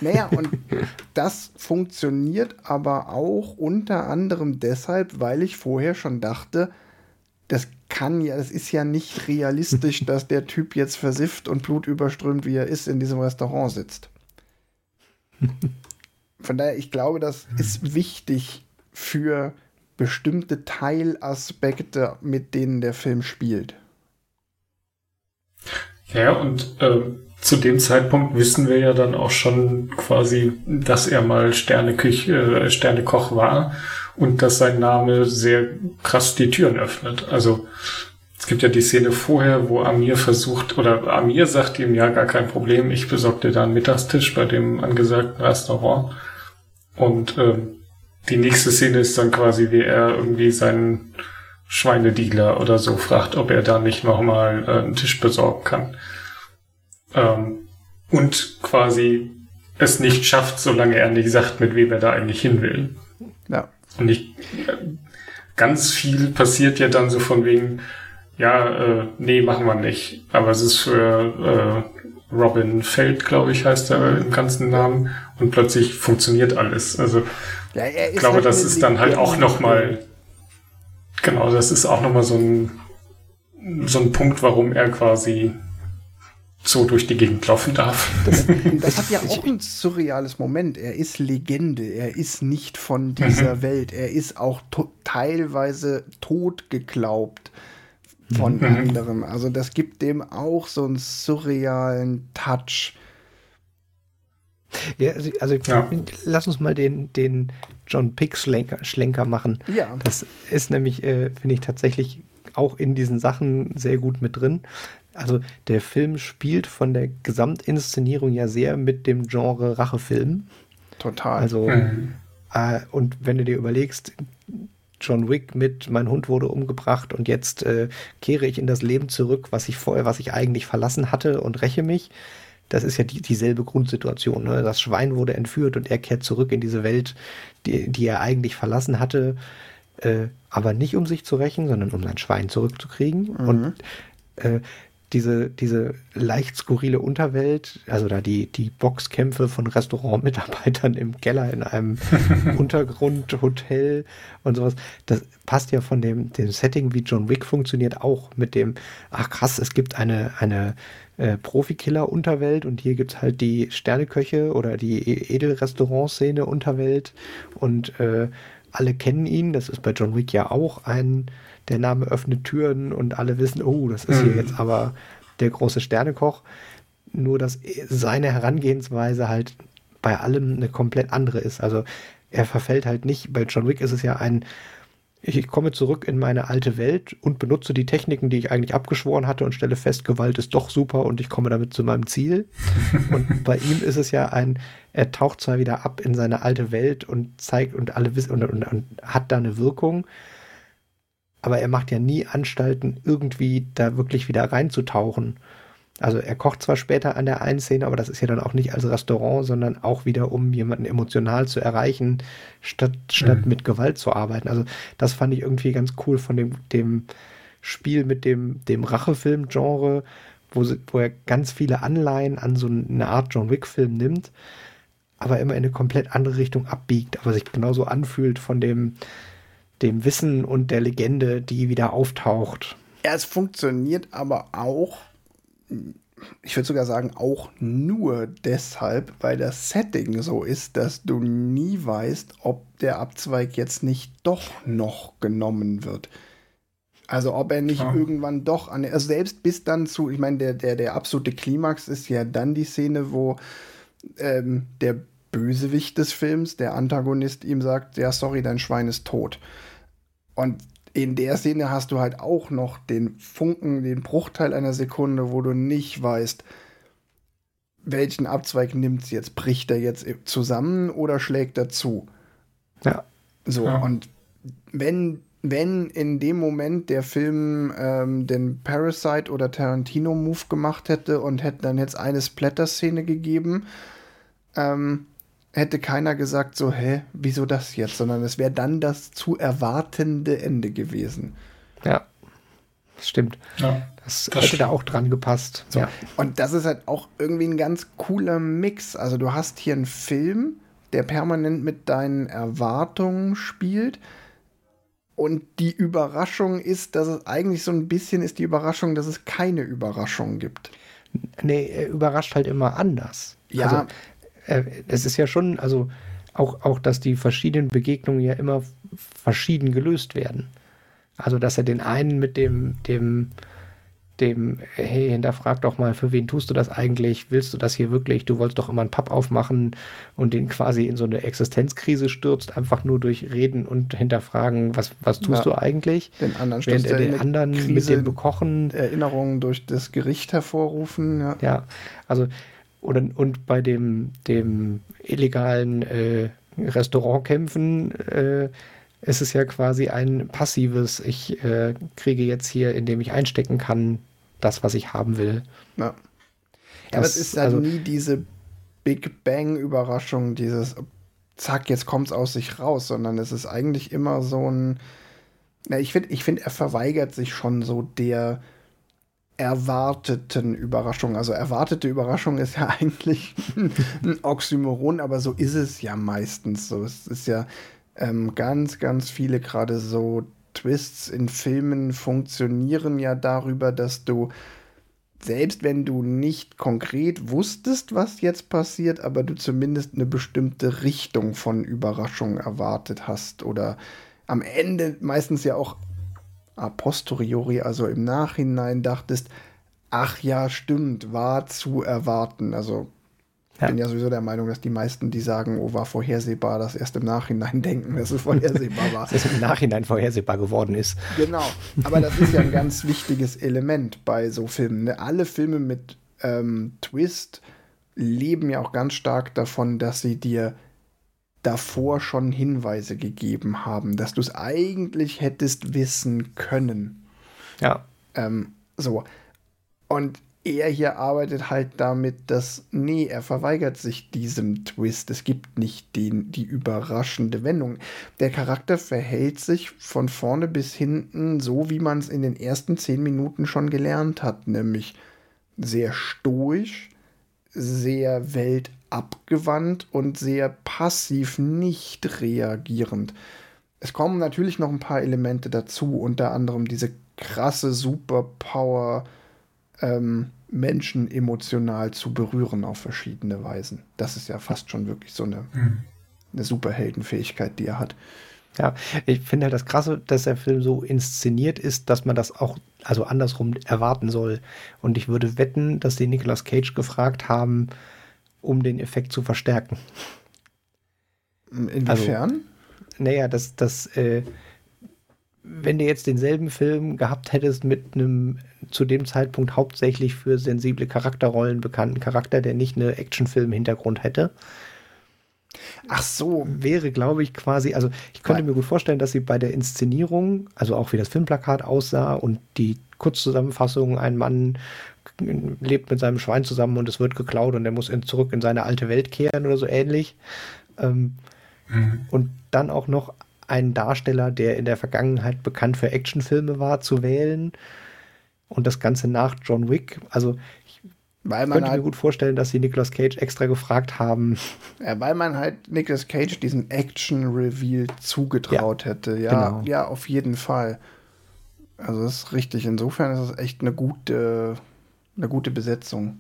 naja, und das funktioniert aber auch unter anderem deshalb, weil ich vorher schon dachte, das kann ja, das ist ja nicht realistisch, dass der Typ jetzt versifft und blutüberströmt, wie er ist, in diesem Restaurant sitzt. Von daher, ich glaube, das ist wichtig für bestimmte Teilaspekte, mit denen der Film spielt. Ja, und äh, zu dem Zeitpunkt wissen wir ja dann auch schon quasi, dass er mal Sterneküch, äh, Sternekoch war und dass sein Name sehr krass die Türen öffnet. Also es gibt ja die Szene vorher, wo Amir versucht, oder Amir sagt ihm, ja, gar kein Problem, ich besorge dir da einen Mittagstisch bei dem angesagten Restaurant. Und äh, die nächste Szene ist dann quasi, wie er irgendwie seinen Schweinedealer oder so fragt, ob er da nicht nochmal äh, einen Tisch besorgen kann. Ähm, und quasi es nicht schafft, solange er nicht sagt, mit wem er da eigentlich hin will. Ja. Und ich, ganz viel passiert ja dann so von wegen, ja, äh, nee, machen wir nicht. Aber es ist für äh, Robin Feld, glaube ich, heißt er im ganzen Namen. Und plötzlich funktioniert alles. Also ja, ich glaube, halt das ist dann halt auch nochmal, genau, das ist auch nochmal so ein, so ein Punkt, warum er quasi so durch die Gegend laufen darf. Das, das, hat ja auch ein surreales Moment. Er ist Legende. Er ist nicht von dieser mhm. Welt. Er ist auch teilweise tot geglaubt von mhm. anderen. Also das gibt dem auch so einen surrealen Touch. Ja, also, also ja. lass uns mal den, den John Pick Schlenker, Schlenker machen. Ja. Das ist nämlich, äh, finde ich, tatsächlich auch in diesen Sachen sehr gut mit drin. Also der Film spielt von der Gesamtinszenierung ja sehr mit dem Genre Rachefilm. Total. Also mhm. äh, und wenn du dir überlegst, John Wick mit mein Hund wurde umgebracht und jetzt äh, kehre ich in das Leben zurück, was ich vorher, was ich eigentlich verlassen hatte und räche mich. Das ist ja die, dieselbe Grundsituation. Ne? Das Schwein wurde entführt und er kehrt zurück in diese Welt, die, die er eigentlich verlassen hatte, äh, aber nicht um sich zu rächen, sondern um sein Schwein zurückzukriegen. Mhm. Und äh, diese, diese leicht skurrile Unterwelt, also da die, die Boxkämpfe von Restaurantmitarbeitern im Keller in einem Untergrundhotel und sowas, das passt ja von dem, dem Setting, wie John Wick funktioniert, auch mit dem, ach krass, es gibt eine, eine äh, Profikiller-Unterwelt und hier gibt es halt die Sterneköche oder die e-, Edelrestaurantszene Unterwelt und äh, alle kennen ihn, das ist bei John Wick ja auch ein der Name öffnet Türen und alle wissen, oh, das ist hier mhm. jetzt aber der große Sternekoch. Nur, dass seine Herangehensweise halt bei allem eine komplett andere ist. Also er verfällt halt nicht, bei John Wick ist es ja ein, ich komme zurück in meine alte Welt und benutze die Techniken, die ich eigentlich abgeschworen hatte und stelle fest, Gewalt ist doch super und ich komme damit zu meinem Ziel. und bei ihm ist es ja ein, er taucht zwar wieder ab in seine alte Welt und zeigt und alle wissen und, und, und hat da eine Wirkung, aber er macht ja nie Anstalten, irgendwie da wirklich wieder reinzutauchen. Also er kocht zwar später an der einen Szene, aber das ist ja dann auch nicht als Restaurant, sondern auch wieder, um jemanden emotional zu erreichen, statt, statt mhm. mit Gewalt zu arbeiten. Also das fand ich irgendwie ganz cool von dem, dem Spiel mit dem, dem Rachefilm-Genre, wo, wo er ganz viele Anleihen an so eine Art John Wick-Film nimmt, aber immer in eine komplett andere Richtung abbiegt, aber sich genauso anfühlt von dem, dem Wissen und der Legende, die wieder auftaucht. Ja, es funktioniert aber auch, ich würde sogar sagen, auch nur deshalb, weil das Setting so ist, dass du nie weißt, ob der Abzweig jetzt nicht doch noch genommen wird. Also ob er nicht ja. irgendwann doch an, also selbst bis dann zu, ich meine, der, der, der absolute Klimax ist ja dann die Szene, wo ähm, der Bösewicht des Films, der Antagonist, ihm sagt, ja, sorry, dein Schwein ist tot. Und in der Szene hast du halt auch noch den Funken, den Bruchteil einer Sekunde, wo du nicht weißt, welchen Abzweig nimmt es jetzt? Bricht er jetzt zusammen oder schlägt er zu? Ja. So, ja. und wenn, wenn in dem Moment der Film ähm, den Parasite oder Tarantino-Move gemacht hätte und hätte dann jetzt eine Splatter-Szene gegeben, ähm, hätte keiner gesagt, so, hä, wieso das jetzt? Sondern es wäre dann das zu erwartende Ende gewesen. Ja, das stimmt. Ja, das, das hätte stimmt. da auch dran gepasst. So. Ja. Und das ist halt auch irgendwie ein ganz cooler Mix. Also du hast hier einen Film, der permanent mit deinen Erwartungen spielt. Und die Überraschung ist, dass es eigentlich so ein bisschen ist die Überraschung, dass es keine Überraschung gibt. Nee, er überrascht halt immer anders. Ja, also, äh, es ist ja schon, also auch, auch, dass die verschiedenen Begegnungen ja immer verschieden gelöst werden. Also, dass er den einen mit dem, dem dem, hey, hinterfrag doch mal, für wen tust du das eigentlich? Willst du das hier wirklich? Du wolltest doch immer einen Pub aufmachen und den quasi in so eine Existenzkrise stürzt, einfach nur durch Reden und hinterfragen, was, was tust ja, du eigentlich? Den anderen Während er den anderen Krise mit dem Bekochen. Erinnerungen durch das Gericht hervorrufen, ja. Ja, also, oder, und bei dem, dem illegalen äh, Restaurantkämpfen, äh, ist es ja quasi ein passives, ich äh, kriege jetzt hier, indem ich einstecken kann, das, was ich haben will. Ja. Das, Aber es ist halt also, nie diese Big Bang-Überraschung, dieses zack, jetzt kommt es aus sich raus, sondern es ist eigentlich immer so ein. Na, ich finde, ich find, er verweigert sich schon so der erwarteten Überraschung. Also erwartete Überraschung ist ja eigentlich ein Oxymoron, aber so ist es ja meistens so. Es ist ja ähm, ganz, ganz viele gerade so Twists in Filmen funktionieren ja darüber, dass du selbst wenn du nicht konkret wusstest, was jetzt passiert, aber du zumindest eine bestimmte Richtung von Überraschung erwartet hast oder am Ende meistens ja auch a posteriori, also im Nachhinein dachtest, ach ja, stimmt, war zu erwarten. Also ich ja. bin ja sowieso der Meinung, dass die meisten, die sagen, oh, war vorhersehbar, das erst im Nachhinein denken, dass es vorhersehbar war. dass es im Nachhinein vorhersehbar geworden ist. Genau. Aber das ist ja ein ganz wichtiges Element bei so Filmen. Ne? Alle Filme mit ähm, Twist leben ja auch ganz stark davon, dass sie dir davor schon Hinweise gegeben haben, dass du es eigentlich hättest wissen können. Ja. Ähm, so. Und er hier arbeitet halt damit, dass, nee, er verweigert sich diesem Twist. Es gibt nicht den, die überraschende Wendung. Der Charakter verhält sich von vorne bis hinten so, wie man es in den ersten zehn Minuten schon gelernt hat, nämlich sehr stoisch, sehr weltabgewandt und sehr passiv nicht reagierend. Es kommen natürlich noch ein paar Elemente dazu, unter anderem diese krasse Superpower, ähm, Menschen emotional zu berühren auf verschiedene Weisen. Das ist ja fast schon wirklich so eine, mhm. eine Superheldenfähigkeit, die er hat. Ja, ich finde halt das Krasse, dass der Film so inszeniert ist, dass man das auch, also andersrum erwarten soll. Und ich würde wetten, dass die Nicolas Cage gefragt haben, um den Effekt zu verstärken. Inwiefern? Also, naja, dass das, äh, wenn du jetzt denselben Film gehabt hättest mit einem zu dem Zeitpunkt hauptsächlich für sensible Charakterrollen bekannten Charakter, der nicht eine Actionfilm-Hintergrund hätte. Ach so. Wäre, glaube ich, quasi, also ich könnte mir gut vorstellen, dass sie bei der Inszenierung, also auch wie das Filmplakat aussah und die Kurzzusammenfassung, ein Mann lebt mit seinem Schwein zusammen und es wird geklaut und er muss in, zurück in seine alte Welt kehren oder so ähnlich. Ähm, mhm. Und dann auch noch einen Darsteller, der in der Vergangenheit bekannt für Actionfilme war, zu wählen und das Ganze nach John Wick. Also ich weil man könnte halt, mir gut vorstellen, dass sie Nicolas Cage extra gefragt haben. Ja, weil man halt Nicolas Cage diesen Action-Reveal zugetraut ja, hätte. Ja, genau. ja, auf jeden Fall. Also das ist richtig. Insofern ist es echt eine gute, eine gute Besetzung.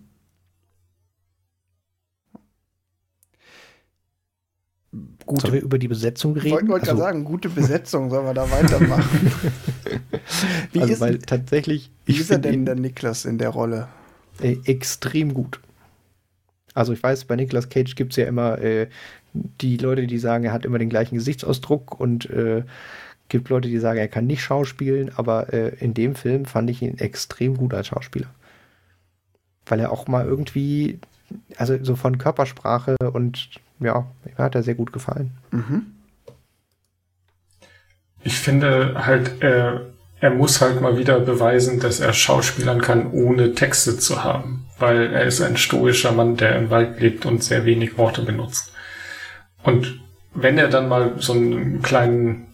Gute, Sollen wir über die Besetzung reden? Ich wollte wollt also, gerade sagen, gute Besetzung, sollen wir da weitermachen? wie also, ist, weil tatsächlich, wie ist er denn der Niklas in der Rolle? Äh, extrem gut. Also ich weiß, bei Niklas Cage gibt es ja immer äh, die Leute, die sagen, er hat immer den gleichen Gesichtsausdruck und äh, gibt Leute, die sagen, er kann nicht schauspielen, aber äh, in dem Film fand ich ihn extrem gut als Schauspieler. Weil er auch mal irgendwie, also so von Körpersprache und ja, mir hat er sehr gut gefallen. Mhm. Ich finde halt, er, er muss halt mal wieder beweisen, dass er Schauspielern kann, ohne Texte zu haben. Weil er ist ein stoischer Mann, der im Wald lebt und sehr wenig Worte benutzt. Und wenn er dann mal so einen kleinen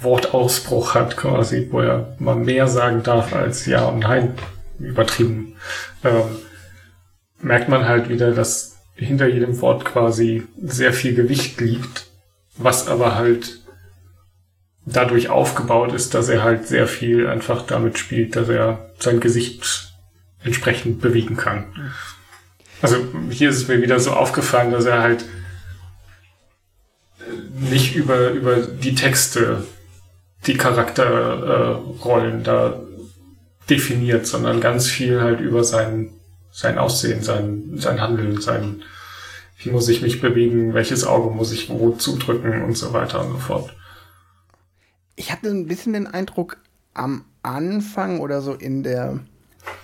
Wortausbruch hat, quasi, wo er mal mehr sagen darf als Ja und Nein, übertrieben, ähm, merkt man halt wieder, dass hinter jedem Wort quasi sehr viel Gewicht liegt, was aber halt dadurch aufgebaut ist, dass er halt sehr viel einfach damit spielt, dass er sein Gesicht entsprechend bewegen kann. Also hier ist es mir wieder so aufgefallen, dass er halt nicht über, über die Texte die Charakterrollen äh, da definiert, sondern ganz viel halt über sein, sein Aussehen, sein, sein Handeln, sein, wie muss ich mich bewegen, welches Auge muss ich wo zudrücken und so weiter und so fort. Ich hatte ein bisschen den Eindruck, am Anfang oder so in der,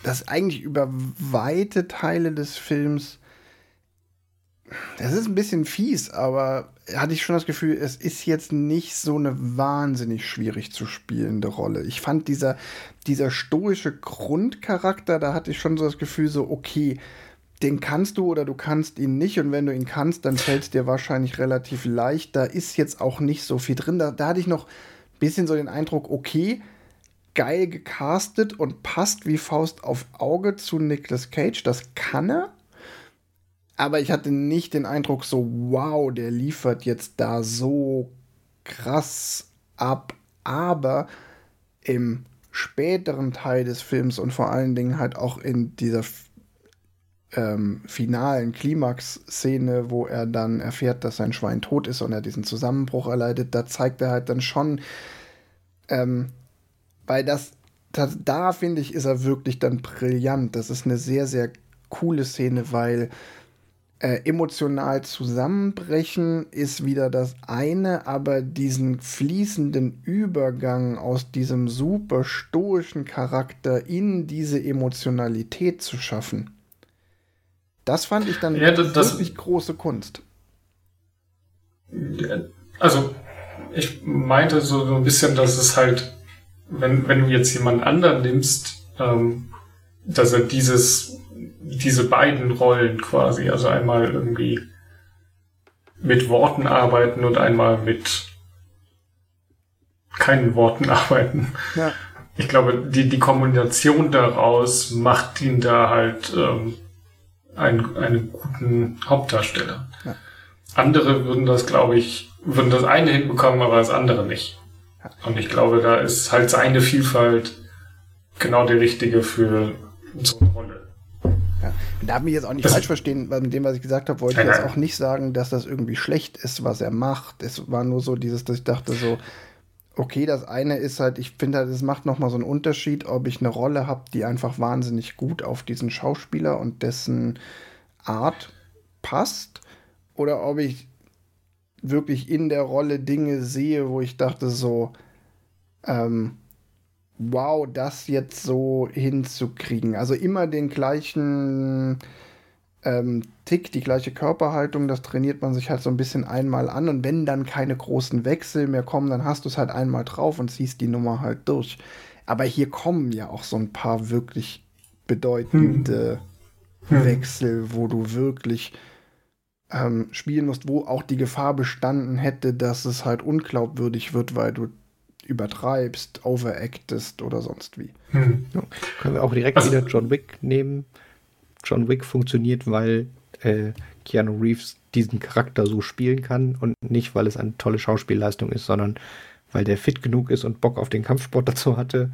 dass eigentlich über weite Teile des Films, das ist ein bisschen fies, aber hatte ich schon das Gefühl, es ist jetzt nicht so eine wahnsinnig schwierig zu spielende Rolle. Ich fand dieser, dieser stoische Grundcharakter, da hatte ich schon so das Gefühl, so, okay, den kannst du oder du kannst ihn nicht. Und wenn du ihn kannst, dann fällt es dir wahrscheinlich relativ leicht. Da ist jetzt auch nicht so viel drin. Da, da hatte ich noch ein bisschen so den Eindruck, okay, geil gecastet und passt wie Faust auf Auge zu Nicolas Cage. Das kann er. Aber ich hatte nicht den Eindruck, so, wow, der liefert jetzt da so krass ab. Aber im späteren Teil des Films und vor allen Dingen halt auch in dieser ähm, finalen Klimax-Szene, wo er dann erfährt, dass sein Schwein tot ist und er diesen Zusammenbruch erleidet, da zeigt er halt dann schon, ähm, weil das, das da finde ich, ist er wirklich dann brillant. Das ist eine sehr, sehr coole Szene, weil äh, emotional zusammenbrechen ist wieder das eine, aber diesen fließenden Übergang aus diesem super stoischen Charakter in diese Emotionalität zu schaffen, das fand ich dann ja, das, wirklich das, große Kunst. Also, ich meinte so, so ein bisschen, dass es halt wenn, wenn du jetzt jemand anderen nimmst, ähm, dass er dieses, diese beiden Rollen quasi, also einmal irgendwie mit Worten arbeiten und einmal mit keinen Worten arbeiten. Ja. Ich glaube, die, die Kombination daraus macht ihn da halt ähm, einen, einen guten Hauptdarsteller. Ja. Andere würden das, glaube ich, würden das eine hinbekommen, aber das andere nicht. Und ich glaube, da ist halt seine Vielfalt genau die richtige für so eine Rolle. Ja. Darf mich jetzt auch nicht das falsch verstehen, weil mit dem, was ich gesagt habe, wollte ich jetzt auch nicht sagen, dass das irgendwie schlecht ist, was er macht. Es war nur so dieses, dass ich dachte so, okay, das eine ist halt, ich finde halt, es macht nochmal so einen Unterschied, ob ich eine Rolle habe, die einfach wahnsinnig gut auf diesen Schauspieler und dessen Art passt, oder ob ich wirklich in der Rolle Dinge sehe, wo ich dachte so, ähm, wow, das jetzt so hinzukriegen. Also immer den gleichen ähm, Tick, die gleiche Körperhaltung, das trainiert man sich halt so ein bisschen einmal an und wenn dann keine großen Wechsel mehr kommen, dann hast du es halt einmal drauf und ziehst die Nummer halt durch. Aber hier kommen ja auch so ein paar wirklich bedeutende hm. Wechsel, wo du wirklich ähm, spielen musst, wo auch die Gefahr bestanden hätte, dass es halt unglaubwürdig wird, weil du übertreibst, overactest oder sonst wie. Hm. Ja, können wir auch direkt also, wieder John Wick nehmen. John Wick funktioniert, weil äh, Keanu Reeves diesen Charakter so spielen kann und nicht, weil es eine tolle Schauspielleistung ist, sondern weil der fit genug ist und Bock auf den Kampfsport dazu hatte.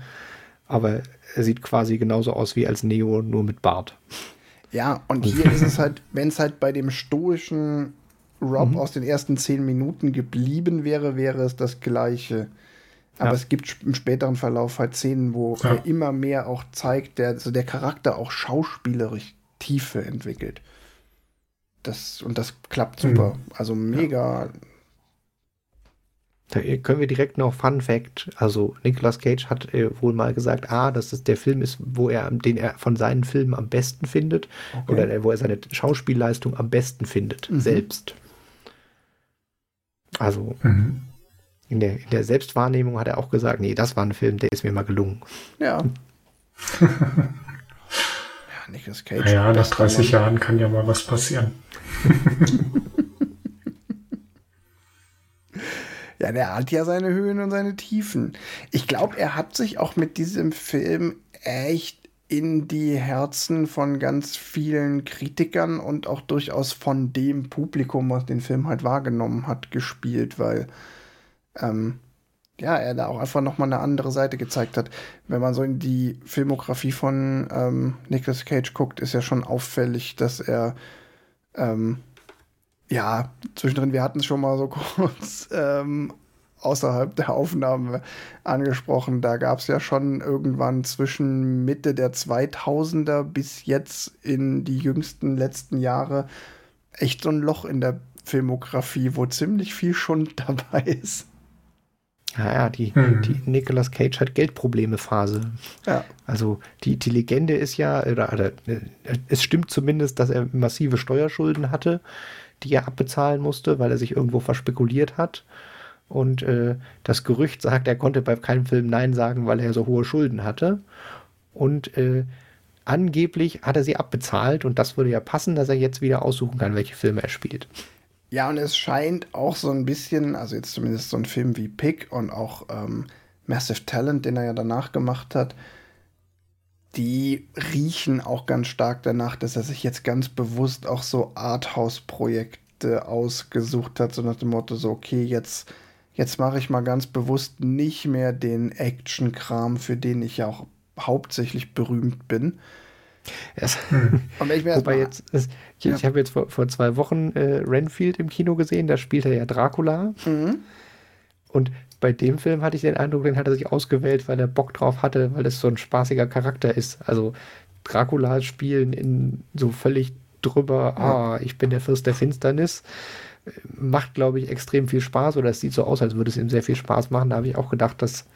Aber er sieht quasi genauso aus wie als Neo, nur mit Bart. Ja, und hier ist es halt, wenn es halt bei dem stoischen Rob mhm. aus den ersten zehn Minuten geblieben wäre, wäre es das gleiche. Aber ja. es gibt im späteren Verlauf halt Szenen, wo ja. er immer mehr auch zeigt, der, also der Charakter auch schauspielerisch Tiefe entwickelt. Das, und das klappt super. Mhm. Also mega. Da können wir direkt noch Fun Fact. Also Nicolas Cage hat äh, wohl mal gesagt, ah, dass das der Film ist, wo er, den er von seinen Filmen am besten findet okay. oder äh, wo er seine Schauspielleistung am besten findet mhm. selbst. Also mhm. In, der, in der Selbstwahrnehmung hat er auch gesagt, nee, das war ein Film, der ist mir mal gelungen. Ja. ja, Nicolas Cage. Ja, nach 30 Jahren kann ja mal was passieren. Ja, der hat ja seine Höhen und seine Tiefen. Ich glaube, er hat sich auch mit diesem Film echt in die Herzen von ganz vielen Kritikern und auch durchaus von dem Publikum, was den Film halt wahrgenommen hat, gespielt, weil ähm, ja, er da auch einfach nochmal eine andere Seite gezeigt hat. Wenn man so in die Filmografie von ähm, Nicolas Cage guckt, ist ja schon auffällig, dass er ähm, ja, zwischendrin, wir hatten es schon mal so kurz, ähm, außerhalb der Aufnahme angesprochen. Da gab es ja schon irgendwann zwischen Mitte der 2000er bis jetzt in die jüngsten letzten Jahre echt so ein Loch in der Filmografie, wo ziemlich viel Schund dabei ist. Ja, ja, die, hm. die Nicolas Cage hat Geldprobleme-Phase. Ja. Also die, die Legende ist ja, oder, oder, äh, es stimmt zumindest, dass er massive Steuerschulden hatte, die er abbezahlen musste, weil er sich irgendwo verspekuliert hat. Und äh, das Gerücht sagt, er konnte bei keinem Film Nein sagen, weil er so hohe Schulden hatte. Und äh, angeblich hat er sie abbezahlt und das würde ja passen, dass er jetzt wieder aussuchen kann, welche Filme er spielt. Ja, und es scheint auch so ein bisschen, also jetzt zumindest so ein Film wie Pick und auch ähm, Massive Talent, den er ja danach gemacht hat, die riechen auch ganz stark danach, dass er sich jetzt ganz bewusst auch so Arthouse-Projekte ausgesucht hat, so nach dem Motto, so, okay, jetzt jetzt mache ich mal ganz bewusst nicht mehr den Action-Kram, für den ich ja auch hauptsächlich berühmt bin. Yes. Und ich Wobei jetzt, ich, ja. ich habe jetzt vor, vor zwei Wochen äh, Renfield im Kino gesehen, da spielt er ja Dracula. Mhm. Und bei dem Film hatte ich den Eindruck, den hat er sich ausgewählt, weil er Bock drauf hatte, weil es so ein spaßiger Charakter ist. Also Dracula spielen in so völlig drüber, ja. ah, ich bin der Fürst der Finsternis macht, glaube ich, extrem viel Spaß oder es sieht so aus, als würde es ihm sehr viel Spaß machen. Da habe ich auch gedacht, das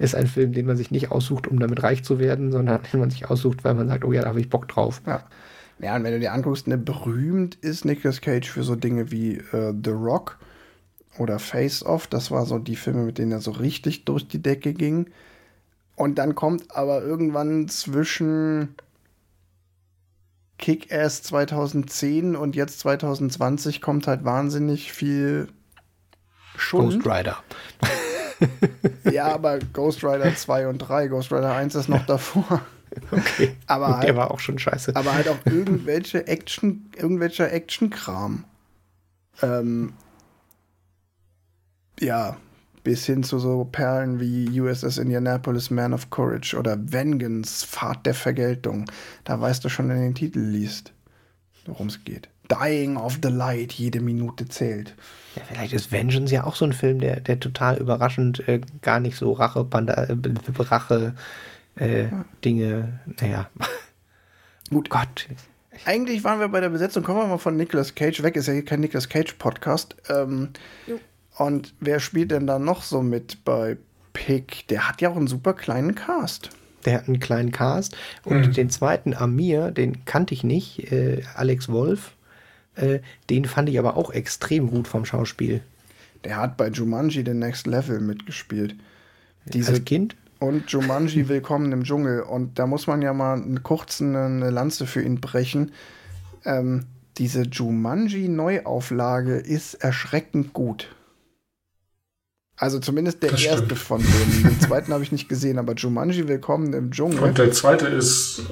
ist ein Film, den man sich nicht aussucht, um damit reich zu werden, sondern den man sich aussucht, weil man sagt, oh ja, da habe ich Bock drauf. Ja. Ja, und wenn du dir anguckst, ne, berühmt ist Nicolas Cage für so Dinge wie äh, The Rock oder Face Off. Das war so die Filme, mit denen er so richtig durch die Decke ging. Und dann kommt aber irgendwann zwischen Kick-Ass 2010 und jetzt 2020 kommt halt wahnsinnig viel Schund. Ghost Rider. ja, aber Ghost Rider 2 und 3, Ghost Rider 1 ist noch davor. Okay. Aber halt, der war auch schon scheiße. Aber halt auch irgendwelche Action, irgendwelcher Action-Kram. Ähm, ja, bis hin zu so Perlen wie USS Indianapolis Man of Courage oder Vengeance Fahrt der Vergeltung. Da weißt du schon, wenn du den Titel liest, worum es geht. Dying of the Light, jede Minute zählt. Ja, vielleicht ist Vengeance ja auch so ein Film, der, der total überraschend äh, gar nicht so Rache, Panda, äh, Rache äh, ja. Dinge, naja. Gut. Gott. Eigentlich waren wir bei der Besetzung, kommen wir mal von Nicolas Cage weg, ist ja hier kein Nicolas Cage Podcast. Ähm, und wer spielt denn da noch so mit bei Pick? Der hat ja auch einen super kleinen Cast. Der hat einen kleinen Cast. Und mhm. den zweiten Amir, den kannte ich nicht, äh, Alex Wolf. Äh, den fand ich aber auch extrem gut vom Schauspiel. Der hat bei Jumanji The Next Level mitgespielt. Diese Als Kind? Und Jumanji Willkommen im Dschungel. Und da muss man ja mal kurz eine Lanze für ihn brechen. Ähm, diese Jumanji-Neuauflage ist erschreckend gut. Also zumindest der das erste stimmt. von denen. Den zweiten habe ich nicht gesehen, aber Jumanji Willkommen im Dschungel. Und der zweite ist,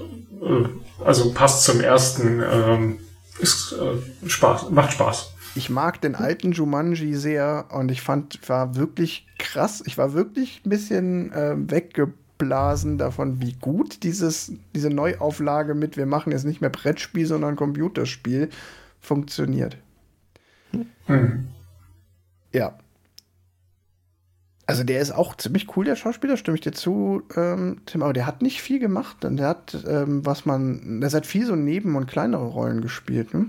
äh, also passt zum ersten, ähm, ist äh, Spaß, macht Spaß. Ich mag den alten Jumanji sehr und ich fand, war wirklich krass. Ich war wirklich ein bisschen äh, weggeblasen davon, wie gut dieses, diese Neuauflage mit, wir machen jetzt nicht mehr Brettspiel, sondern Computerspiel, funktioniert. Hm. Ja, also der ist auch ziemlich cool, der Schauspieler, stimme ich dir zu, ähm, Tim, aber der hat nicht viel gemacht. Und der hat, ähm, was man, der hat viel so Neben- und kleinere Rollen gespielt, ne?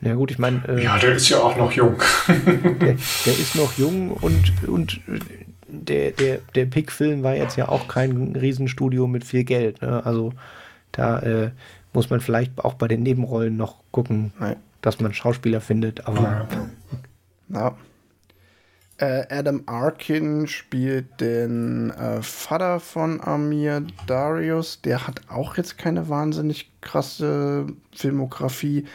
Ja gut, ich meine. Äh, ja, der ist ja auch noch jung. der, der, ist noch jung und, und der, der, der Pick-Film war jetzt ja auch kein Riesenstudio mit viel Geld. Ne? Also da äh, muss man vielleicht auch bei den Nebenrollen noch gucken, Nein. dass man Schauspieler findet, aber. Ja. ja. Äh, Adam Arkin spielt den äh, Vater von Amir Darius. Der hat auch jetzt keine wahnsinnig krasse Filmografie.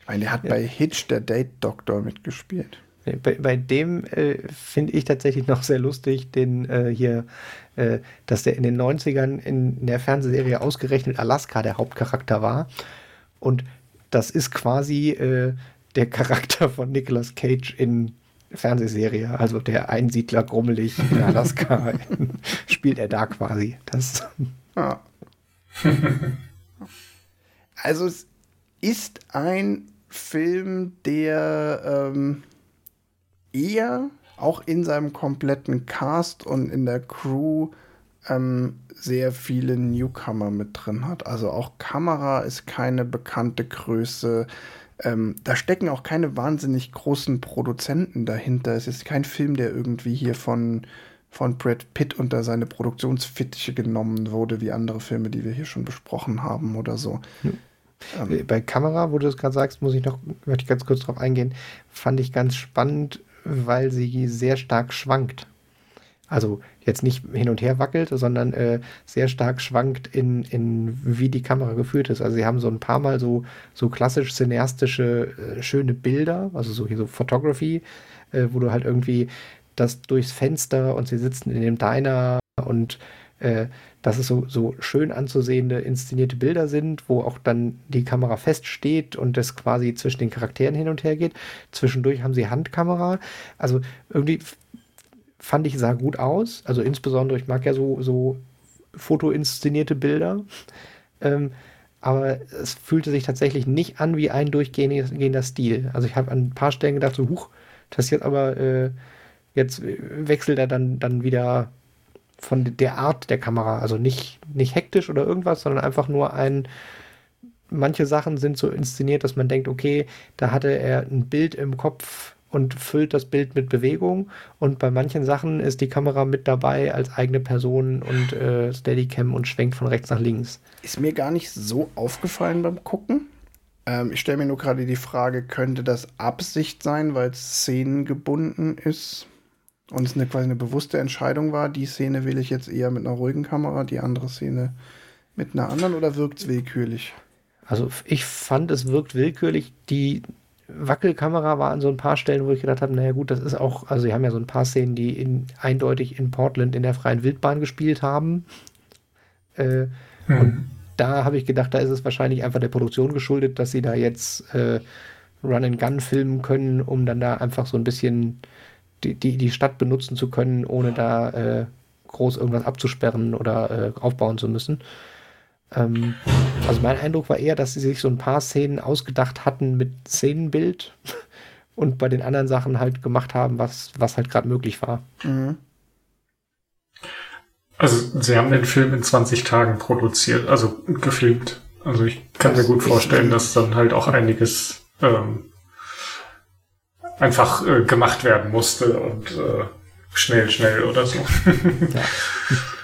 Ich meine, der hat ja. bei Hitch der Date Doctor mitgespielt. Bei, bei dem äh, finde ich tatsächlich noch sehr lustig, den äh, hier, äh, dass der in den 90ern in der Fernsehserie ausgerechnet Alaska der Hauptcharakter war. Und das ist quasi äh, der Charakter von Nicolas Cage in Fernsehserie, also der Einsiedler grummelig in Alaska, spielt er da quasi. Das. Ja. also es ist ein Film, der ähm, eher auch in seinem kompletten Cast und in der Crew ähm, sehr viele Newcomer mit drin hat. Also auch Kamera ist keine bekannte Größe. Ähm, da stecken auch keine wahnsinnig großen Produzenten dahinter. Es ist kein Film, der irgendwie hier von, von Brad Pitt unter seine Produktionsfittiche genommen wurde, wie andere Filme, die wir hier schon besprochen haben oder so. Hm. Ähm, Bei Kamera, wo du das gerade sagst, muss ich noch, möchte ich ganz kurz drauf eingehen, fand ich ganz spannend, weil sie sehr stark schwankt. Also jetzt nicht hin und her wackelt, sondern äh, sehr stark schwankt in, in wie die Kamera geführt ist. Also sie haben so ein paar Mal so, so klassisch cineastische, äh, schöne Bilder, also so hier so Photography, äh, wo du halt irgendwie das durchs Fenster und sie sitzen in dem Diner und äh, dass es so, so schön anzusehende inszenierte Bilder sind, wo auch dann die Kamera feststeht und das quasi zwischen den Charakteren hin und her geht. Zwischendurch haben sie Handkamera. Also irgendwie fand ich, sah gut aus. Also insbesondere, ich mag ja so, so fotoinszenierte Bilder. Ähm, aber es fühlte sich tatsächlich nicht an wie ein durchgehender Stil. Also ich habe an ein paar Stellen gedacht, so, huch, das jetzt aber, äh, jetzt wechselt er dann, dann wieder von der Art der Kamera. Also nicht, nicht hektisch oder irgendwas, sondern einfach nur ein. Manche Sachen sind so inszeniert, dass man denkt, okay, da hatte er ein Bild im Kopf und füllt das Bild mit Bewegung. Und bei manchen Sachen ist die Kamera mit dabei als eigene Person und äh, Steadicam und schwenkt von rechts nach links. Ist mir gar nicht so aufgefallen beim Gucken. Ähm, ich stelle mir nur gerade die Frage, könnte das Absicht sein, weil es szenengebunden ist? Und es eine, quasi eine bewusste Entscheidung war, die Szene will ich jetzt eher mit einer ruhigen Kamera, die andere Szene mit einer anderen oder wirkt es willkürlich? Also ich fand, es wirkt willkürlich. Die Wackelkamera war an so ein paar Stellen, wo ich gedacht habe, naja gut, das ist auch, also sie haben ja so ein paar Szenen, die in, eindeutig in Portland in der freien Wildbahn gespielt haben. Äh, mhm. Und da habe ich gedacht, da ist es wahrscheinlich einfach der Produktion geschuldet, dass sie da jetzt äh, Run and Gun filmen können, um dann da einfach so ein bisschen die, die, die Stadt benutzen zu können, ohne da äh, groß irgendwas abzusperren oder äh, aufbauen zu müssen. Ähm, also mein Eindruck war eher, dass sie sich so ein paar Szenen ausgedacht hatten mit Szenenbild und bei den anderen Sachen halt gemacht haben, was, was halt gerade möglich war. Mhm. Also sie haben den Film in 20 Tagen produziert, also gefilmt. Also ich kann das mir gut vorstellen, dass dann halt auch einiges ähm, einfach äh, gemacht werden musste und äh, schnell, schnell oder so. ja.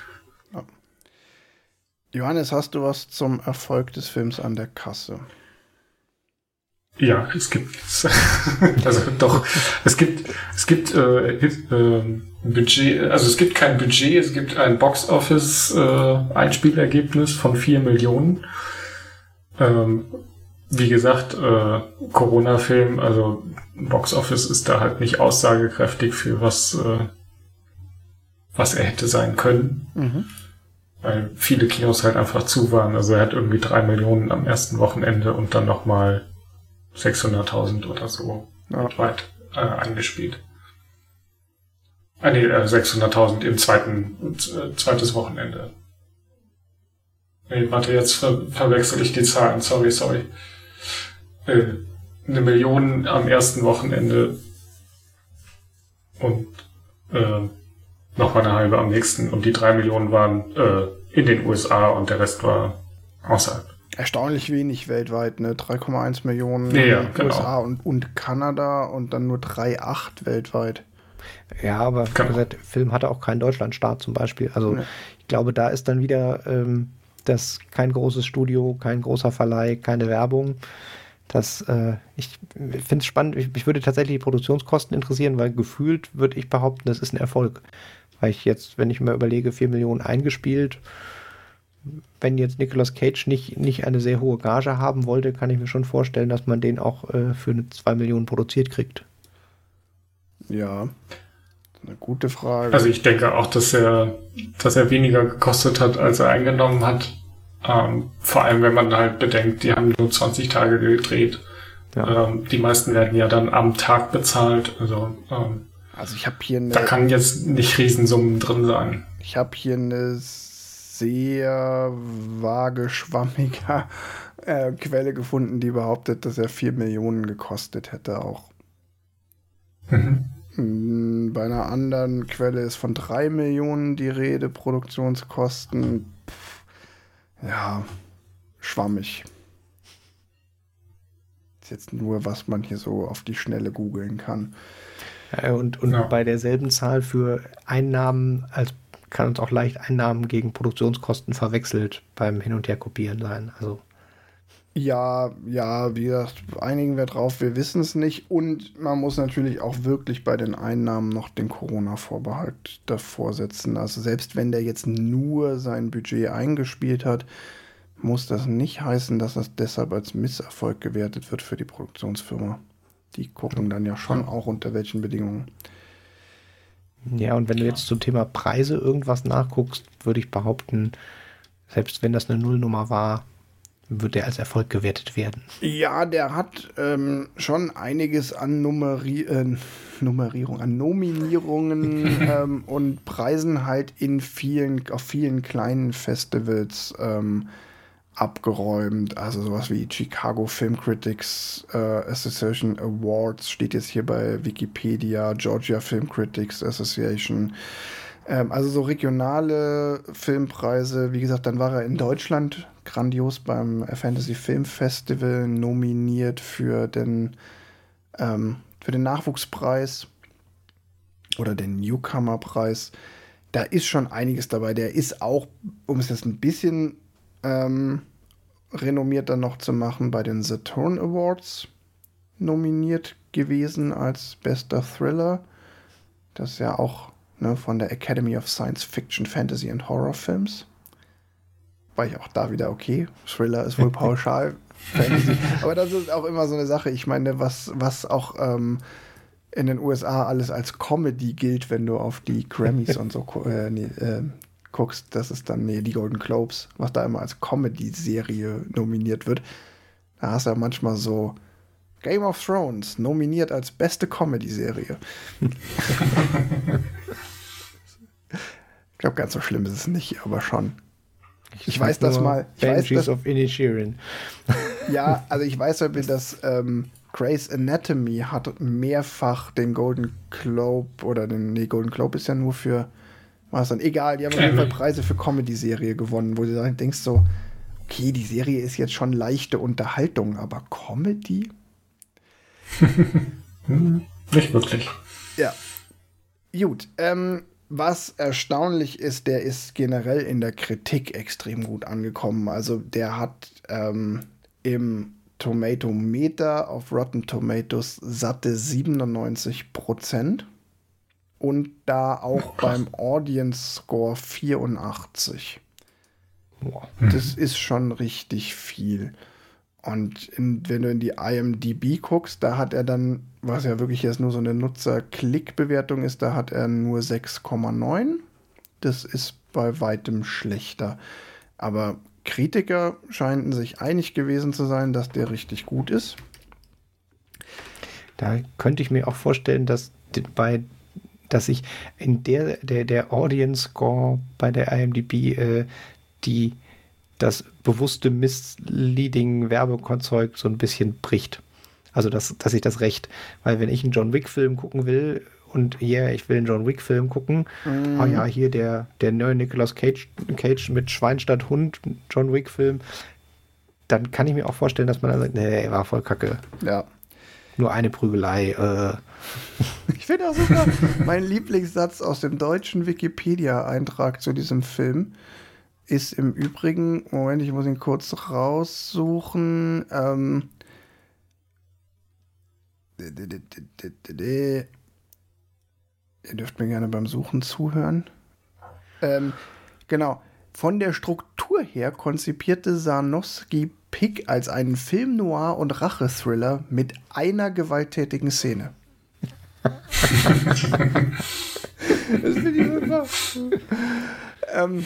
Johannes, hast du was zum Erfolg des Films an der Kasse? Ja, es gibt also doch es gibt es gibt äh, äh, Budget also es gibt kein Budget es gibt ein Box Office äh, Einspielergebnis von vier Millionen ähm, wie gesagt, äh, Corona-Film, also Box Office ist da halt nicht aussagekräftig für was, äh, was er hätte sein können. Mhm. Weil viele Kinos halt einfach zu waren. Also er hat irgendwie drei Millionen am ersten Wochenende und dann nochmal 600.000 oder so ja. weit äh, eingespielt. Ah, nee, 600.000 im zweiten, äh, zweites Wochenende. Nee, warte, jetzt ver verwechsel ich die Zahlen. Sorry, sorry äh, eine Million am ersten Wochenende und äh, nochmal eine halbe am nächsten. Und die drei Millionen waren äh, in den USA und der Rest war außerhalb. Erstaunlich wenig weltweit, ne? 3,1 Millionen ja, ja, genau. USA und, und Kanada und dann nur 3,8 weltweit. Ja, aber genau. der Film hatte auch keinen Deutschlandstart zum Beispiel. Also ja. ich glaube, da ist dann wieder ähm, das kein großes Studio, kein großer Verleih, keine Werbung. Das, äh, ich finde es spannend. Ich, mich würde tatsächlich die Produktionskosten interessieren, weil gefühlt würde ich behaupten, das ist ein Erfolg. Weil ich jetzt, wenn ich mir überlege, 4 Millionen eingespielt, wenn jetzt Nicolas Cage nicht, nicht eine sehr hohe Gage haben wollte, kann ich mir schon vorstellen, dass man den auch äh, für eine 2 Millionen produziert kriegt. Ja, eine gute Frage. Also ich denke auch, dass er, dass er weniger gekostet hat, als er eingenommen hat. Ähm, vor allem, wenn man halt bedenkt, die haben nur 20 Tage gedreht. Ja. Ähm, die meisten werden ja dann am Tag bezahlt. Also, ähm, also ich habe hier eine. Da kann jetzt nicht Riesensummen drin sein. Ich habe hier eine sehr vage, schwammige äh, Quelle gefunden, die behauptet, dass er 4 Millionen gekostet hätte auch. Mhm. Hm, bei einer anderen Quelle ist von 3 Millionen die Rede, Produktionskosten. Pff, ja, schwammig. Ist jetzt nur, was man hier so auf die Schnelle googeln kann. Ja, und und ja. bei derselben Zahl für Einnahmen als kann uns auch leicht Einnahmen gegen Produktionskosten verwechselt beim Hin- und Herkopieren sein. Also ja, ja, wie gesagt, einigen wir drauf, wir wissen es nicht. Und man muss natürlich auch wirklich bei den Einnahmen noch den Corona-Vorbehalt davor setzen. Also selbst wenn der jetzt nur sein Budget eingespielt hat, muss das nicht heißen, dass das deshalb als Misserfolg gewertet wird für die Produktionsfirma. Die gucken dann ja schon auch unter welchen Bedingungen. Ja, und wenn du jetzt zum Thema Preise irgendwas nachguckst, würde ich behaupten, selbst wenn das eine Nullnummer war, wird der als Erfolg gewertet werden. Ja, der hat ähm, schon einiges an Nummeri äh, Nummerierung, an Nominierungen ähm, und Preisen halt in vielen, auf vielen kleinen Festivals ähm, abgeräumt. Also sowas wie Chicago Film Critics äh, Association Awards steht jetzt hier bei Wikipedia, Georgia Film Critics Association. Ähm, also so regionale Filmpreise. Wie gesagt, dann war er in Deutschland grandios beim Fantasy Film Festival nominiert für den, ähm, für den Nachwuchspreis oder den Newcomer-Preis. Da ist schon einiges dabei. Der ist auch, um es jetzt ein bisschen ähm, renommiert dann noch zu machen, bei den Saturn Awards nominiert gewesen als bester Thriller. Das ist ja auch ne, von der Academy of Science Fiction, Fantasy and Horror Films. War ich auch da wieder okay. Thriller ist wohl pauschal Fantasy. Aber das ist auch immer so eine Sache. Ich meine, was, was auch ähm, in den USA alles als Comedy gilt, wenn du auf die Grammys und so äh, nee, äh, guckst, das ist dann, nee, die Golden Globes, was da immer als Comedy-Serie nominiert wird. Da hast du ja manchmal so Game of Thrones nominiert als beste Comedy-Serie. ich glaube, ganz so schlimm ist es nicht, aber schon. Ich, ich weiß das mal. Ich weiß, dass, of Inisherin. ja, also ich weiß, dass ähm, Grey's Anatomy hat mehrfach den Golden Globe oder den, nee, Golden Globe ist ja nur für war es dann egal, die haben auf jeden Fall Preise für Comedy-Serie gewonnen, wo du dann denkst so, okay, die Serie ist jetzt schon leichte Unterhaltung, aber Comedy? Nicht wirklich. Ja. Gut, ähm, was erstaunlich ist, der ist generell in der Kritik extrem gut angekommen. Also der hat ähm, im Tomatometer auf Rotten Tomatoes satte 97 Prozent und da auch beim Audience Score 84. Boah, das ist schon richtig viel. Und in, wenn du in die IMDb guckst, da hat er dann, was ja wirklich jetzt nur so eine Nutzer-Klick-Bewertung ist, da hat er nur 6,9. Das ist bei weitem schlechter. Aber Kritiker scheinen sich einig gewesen zu sein, dass der richtig gut ist. Da könnte ich mir auch vorstellen, dass bei dass ich in der, der, der Audience Score bei der IMDb äh, die das bewusste Misleading Werbekonzeug so ein bisschen bricht. Also, dass, dass ich das recht, weil wenn ich einen John Wick-Film gucken will und ja, yeah, ich will einen John Wick-Film gucken, mm. oh ja, hier der, der neue Nicolas Cage, Cage mit Schwein statt Hund, John Wick-Film, dann kann ich mir auch vorstellen, dass man dann sagt, nee, war voll kacke. Ja. Nur eine Prügelei. Äh. Ich finde auch super, mein Lieblingssatz aus dem deutschen Wikipedia-Eintrag zu diesem Film ist im Übrigen, Moment, ich muss ihn kurz raussuchen. Ähm, Ihr dürft mir gerne beim Suchen zuhören. Ähm, genau. Von der Struktur her konzipierte Sarnowski Pick als einen Film Noir und Rachethriller mit einer gewalttätigen Szene. das finde ich super. ähm,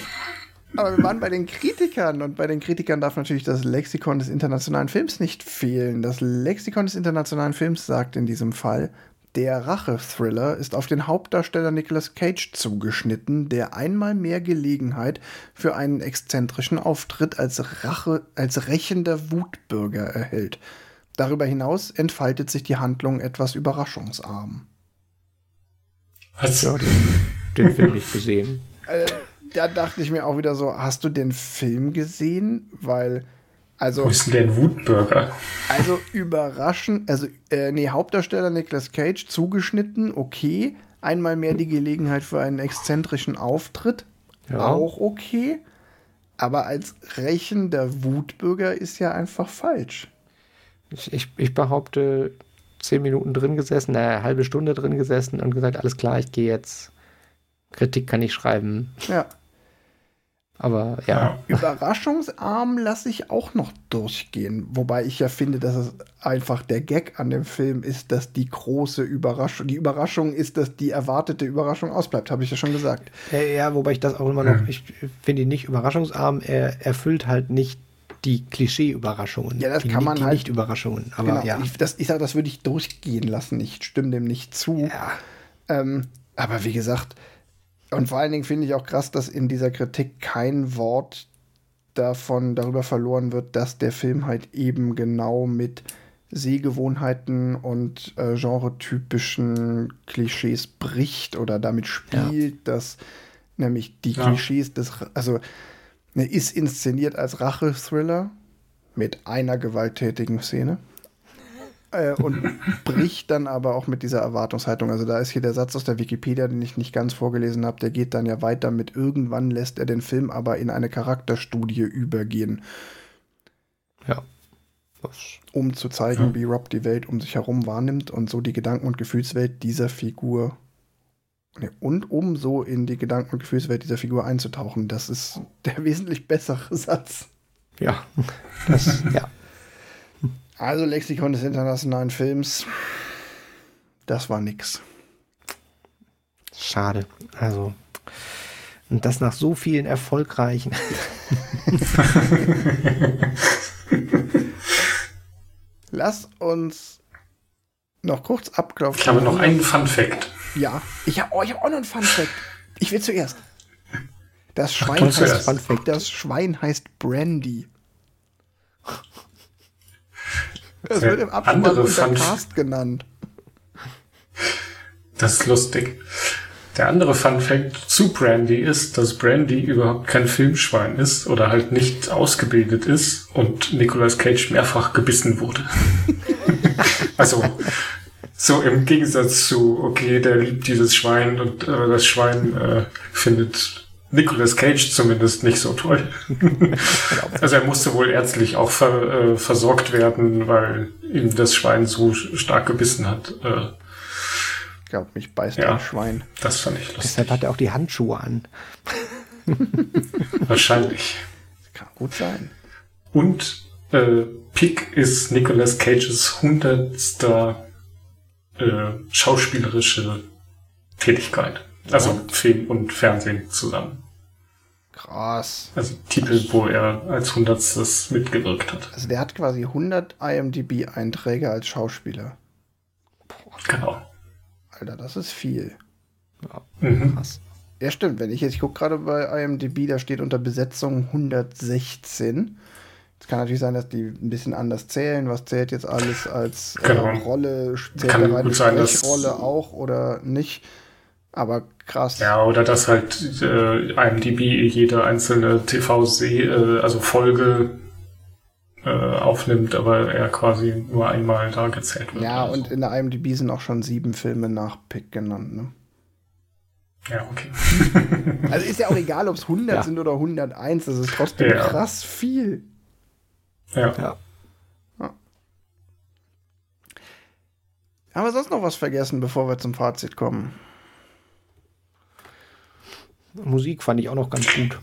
aber wir waren bei den Kritikern und bei den Kritikern darf natürlich das Lexikon des internationalen Films nicht fehlen. Das Lexikon des internationalen Films sagt in diesem Fall, der Rache-Thriller ist auf den Hauptdarsteller Nicolas Cage zugeschnitten, der einmal mehr Gelegenheit für einen exzentrischen Auftritt als Rache, als rächender Wutbürger erhält. Darüber hinaus entfaltet sich die Handlung etwas überraschungsarm. Was? Ja, den, den Film nicht gesehen. Äh, da dachte ich mir auch wieder so, hast du den Film gesehen? Weil, also, Wo ist denn der ein Wutburger? also überraschend, also, äh, nee, Hauptdarsteller Nicolas Cage zugeschnitten, okay. Einmal mehr die Gelegenheit für einen exzentrischen Auftritt, Ja. auch okay. Aber als rächender Wutbürger ist ja einfach falsch. Ich, ich, ich behaupte, zehn Minuten drin gesessen, eine halbe Stunde drin gesessen und gesagt, alles klar, ich gehe jetzt. Kritik kann ich schreiben. Ja. Aber ja, Überraschungsarm lasse ich auch noch durchgehen. Wobei ich ja finde, dass es einfach der Gag an dem Film ist, dass die große Überraschung, die Überraschung ist, dass die erwartete Überraschung ausbleibt, habe ich ja schon gesagt. ja, ja, wobei ich das auch immer noch, ich finde ihn nicht überraschungsarm, er erfüllt halt nicht die Klischee-Überraschungen. Ja, das die, kann man die halt- Nicht-Überraschungen. Aber genau. ja. Ich, das, ich sage, das würde ich durchgehen lassen. Ich stimme dem nicht zu. ja. Ähm, aber wie gesagt, und vor allen Dingen finde ich auch krass, dass in dieser Kritik kein Wort davon darüber verloren wird, dass der Film halt eben genau mit Sehgewohnheiten und äh, genretypischen Klischees bricht oder damit spielt, dass nämlich die Ja. Klischees des, also ne, ist inszeniert als Rache-Thriller mit einer gewalttätigen Szene äh, und bricht dann aber auch mit dieser Erwartungshaltung. Also da ist hier der Satz aus der Wikipedia, den ich nicht ganz vorgelesen habe, der geht dann ja weiter mit irgendwann lässt er den Film aber in eine Charakterstudie übergehen, ja. Um zu zeigen, Ja. wie Rob die Welt um sich herum wahrnimmt und so die Gedanken- und Gefühlswelt dieser Figur nee, und um so in die Gedanken- und Gefühlswelt dieser Figur einzutauchen. Das ist der wesentlich bessere Satz. ja. Das, ja. Also Lexikon des internationalen Films, das war nix. Schade. Also. Und das nach so vielen erfolgreichen. Lass uns noch kurz abklopfen. Ich habe noch einen Fun Fact. Ja, ich habe oh, ich hab auch noch einen Fun Fact. Ich will zuerst. Das Schwein, du heißt, zuerst. Fun Fact. das Schwein heißt Brandy. Das wird im Abspann unter Cast genannt. Das ist lustig. Der andere Fun Fact zu Brandy ist, dass Brandy überhaupt kein Filmschwein ist oder halt nicht ausgebildet ist und Nicolas Cage mehrfach gebissen wurde. also so im Gegensatz zu, okay, der liebt dieses Schwein und äh, das Schwein äh, findet Nicolas Cage zumindest nicht so toll. also er musste wohl ärztlich auch ver, äh, versorgt werden, weil ihm das Schwein so stark gebissen hat. Äh, Ich glaube, mich beißt Ja. ein Schwein. das fand ich lustig. Deshalb hat er auch die Handschuhe an. Wahrscheinlich. Kann gut sein. Und äh, Pick ist Nicolas Cages hundertster äh, schauspielerische Tätigkeit. Also Film und Fernsehen zusammen. Krass. Also Titel, wo er als hundertstes mitgewirkt hat. Also der hat quasi 100 IMDb-Einträge als Schauspieler. Genau. Alter, das ist viel. Mhm. Krass. Ja, stimmt. Wenn ich jetzt, ich gucke gerade bei IMDb, da steht unter Besetzung 116. Es kann natürlich sein, dass die ein bisschen anders zählen. Was zählt jetzt alles als äh, Genau. Rolle? Zählt Kann gut sein, dass- Sprechrolle auch oder nicht? Aber krass. Ja, oder dass halt äh, IMDb jede einzelne TV-See, äh, also Folge äh, aufnimmt, aber er quasi nur einmal da gezählt wird. Ja, oder und in der IMDb sind auch schon sieben Filme nach Pick genannt. Ne? Ja, okay. Also ist ja auch egal, ob es 100 Ja. sind oder 101. Das ist trotzdem Ja. krass viel. Ja. Ja. Haben wir sonst noch was vergessen, bevor wir zum Fazit kommen? Musik fand ich auch noch ganz gut.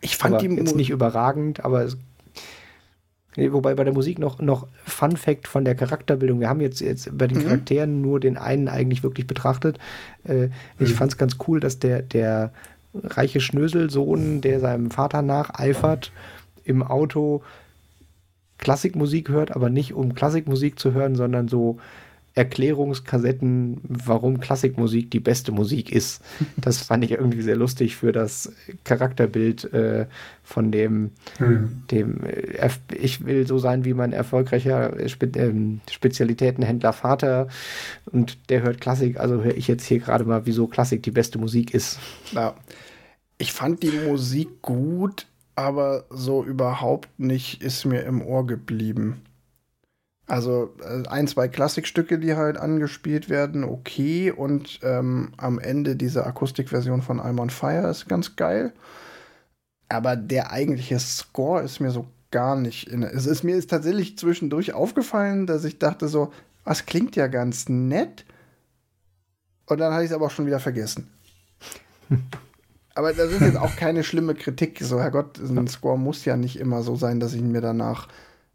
Ich fand aber die jetzt Mu- nicht überragend, aber es, wobei bei der Musik noch, noch Fun Fact von der Charakterbildung. Wir haben jetzt, jetzt bei den Mhm. Charakteren nur den einen eigentlich wirklich betrachtet. Äh, ich Mhm. fand es ganz cool, dass der, der reiche Schnöselsohn, der seinem Vater nacheifert, im Auto Klassikmusik hört, aber nicht um Klassikmusik zu hören, sondern so Erklärungskassetten, warum Klassikmusik die beste Musik ist. Das fand ich irgendwie sehr lustig für das Charakterbild äh, von dem, hm. dem äh, ich will so sein wie mein erfolgreicher Spe äh, Spezialitätenhändler Vater und der hört Klassik, also höre ich jetzt hier gerade mal, wieso Klassik die beste Musik ist. Ja. Ich fand die Musik gut, aber so überhaupt nicht ist mir im Ohr geblieben. Also äh, ein, zwei Klassikstücke, die halt angespielt werden, okay. Und ähm, am Ende diese Akustikversion von I'm on Fire ist ganz geil. Aber der eigentliche Score ist mir so gar nicht in. Es ist mir ist tatsächlich zwischendurch aufgefallen, dass ich dachte so, was klingt ja ganz nett. Und dann hatte ich es aber auch schon wieder vergessen. aber das ist jetzt auch keine schlimme Kritik. So, Herrgott, ein Score muss ja nicht immer so sein, dass ich ihn mir danach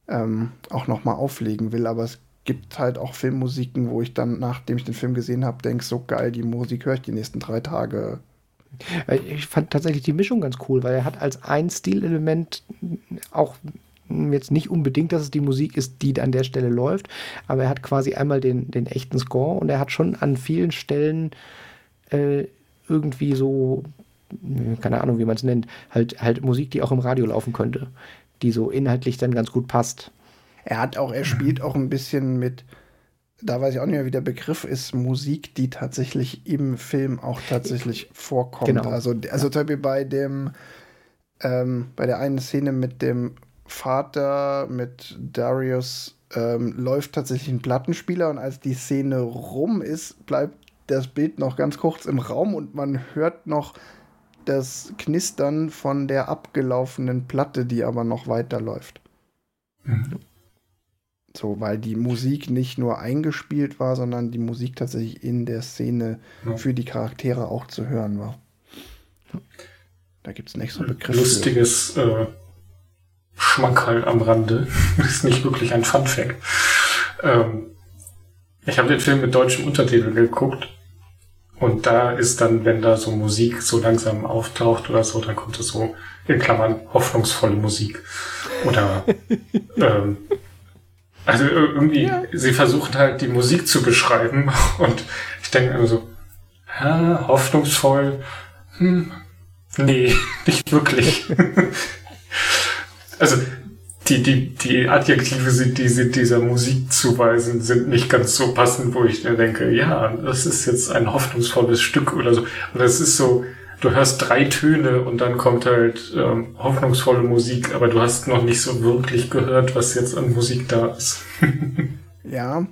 ähm, auch nochmal auflegen will. Aber es gibt halt auch Filmmusiken, wo ich dann, nachdem ich den Film gesehen habe, denke, so geil, die Musik höre ich die nächsten drei Tage. Ich fand tatsächlich die Mischung ganz cool, weil er hat als ein Stilelement auch jetzt nicht unbedingt, dass es die Musik ist, die an der Stelle läuft, aber er hat quasi einmal den, den echten Score und er hat schon an vielen Stellen äh, irgendwie so, keine Ahnung, wie man es nennt, halt, halt Musik, die auch im Radio laufen könnte die so inhaltlich dann ganz gut passt. Er hat auch, er spielt auch ein bisschen mit, da weiß ich auch nicht mehr, wie der Begriff ist, Musik, die tatsächlich im Film auch tatsächlich vorkommt. Genau. Also, also ja. zum Beispiel bei dem, ähm, bei der einen Szene mit dem Vater, mit Darius, ähm, läuft tatsächlich ein Plattenspieler und als die Szene rum ist, bleibt das Bild noch ganz kurz im Raum und man hört noch das Knistern von der abgelaufenen Platte, die aber noch weiterläuft. Mhm. So, weil die Musik nicht nur eingespielt war, sondern die Musik tatsächlich in der Szene ja. für die Charaktere auch zu hören war. Da gibt es einen extra Begriff. Lustiges äh, Schmankerl am Rande. das ist nicht wirklich ein Fun Fact. Ähm, ich habe den Film mit deutschem Untertitel geguckt und da ist dann, wenn da so Musik so langsam auftaucht oder so, dann kommt es so in Klammern hoffnungsvolle Musik. Oder ähm, also irgendwie, ja. sie versuchen halt die Musik zu beschreiben und ich denke immer so, hä, hoffnungsvoll, hm, nee, nicht wirklich. also die, die, die Adjektive, die sie dieser Musik zuweisen, sind nicht ganz so passend, wo ich mir denke, ja, das ist jetzt ein hoffnungsvolles Stück oder so. Und das ist so, du hörst drei Töne und dann kommt halt ähm, hoffnungsvolle Musik, aber du hast noch nicht so wirklich gehört, was jetzt an Musik da ist. ja,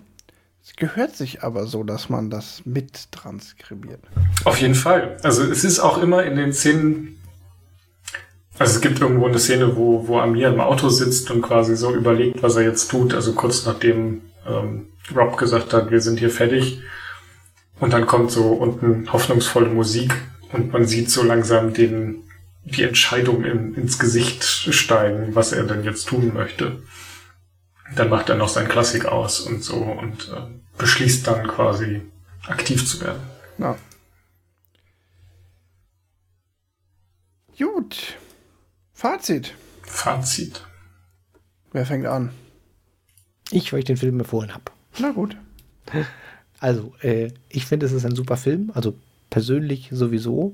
es gehört sich aber so, dass man das mit transkribiert. Auf jeden Fall. Also es ist auch immer in den Szenen also es gibt irgendwo eine Szene, wo, wo Amir im Auto sitzt und quasi so überlegt, was er jetzt tut. Also kurz nachdem ähm, Rob gesagt hat, wir sind hier fertig. Und dann kommt so unten hoffnungsvolle Musik und man sieht so langsam den, die Entscheidung in, ins Gesicht steigen, was er denn jetzt tun möchte. Dann macht er noch sein Klassik aus und so und äh, beschließt dann quasi aktiv zu werden. Ja. Gut. Fazit. Fazit. Wer fängt an? Ich, weil ich den Film empfohlen habe. Na gut. Also, äh, ich finde, es ist ein super Film. Also persönlich sowieso.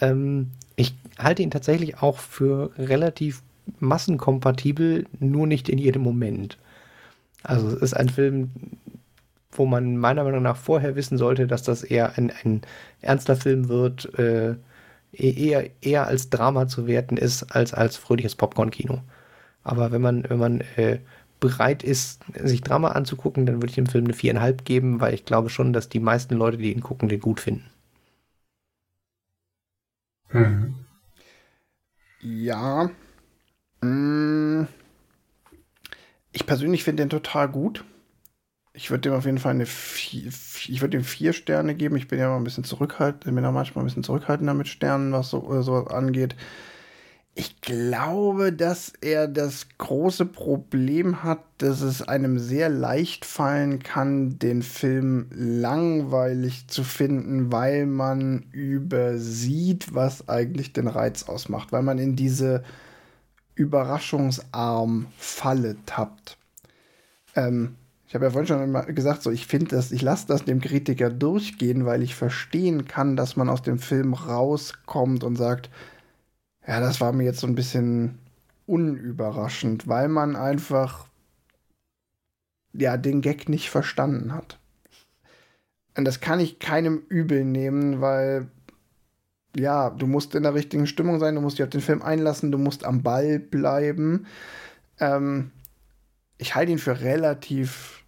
Ähm, ich halte ihn tatsächlich auch für relativ massenkompatibel, nur nicht in jedem Moment. Also es ist ein Film, wo man meiner Meinung nach vorher wissen sollte, dass das eher ein, ein ernster Film wird. Äh, eher, eher als Drama zu werten ist, als als fröhliches Popcorn-Kino. Aber wenn man, wenn man äh, bereit ist, sich Drama anzugucken, dann würde ich dem Film eine viereinhalb geben, weil ich glaube schon, dass die meisten Leute, die ihn gucken, den gut finden. Mhm. Ja. Mm. Ich persönlich finde den total gut. Ich würde dem auf jeden Fall eine vier, ich würde ihm vier Sterne geben. Ich bin ja mal ein bisschen zurückhaltend, bin ja manchmal ein bisschen zurückhaltender mit Sternen, was so äh, sowas angeht. Ich glaube, dass er das große Problem hat, dass es einem sehr leicht fallen kann, den Film langweilig zu finden, weil man übersieht, was eigentlich den Reiz ausmacht, weil man in diese Überraschungsarm-Falle tappt. Ähm, Ich habe ja vorhin schon mal gesagt, so ich finde das, ich lasse das dem Kritiker durchgehen, weil ich verstehen kann, dass man aus dem Film rauskommt und sagt, ja, das war mir jetzt so ein bisschen unüberraschend, weil man einfach ja den Gag nicht verstanden hat. Und das kann ich keinem übel nehmen, weil ja, du musst in der richtigen Stimmung sein, du musst dich auf den Film einlassen, du musst am Ball bleiben. Ähm, ich halte ihn für relativ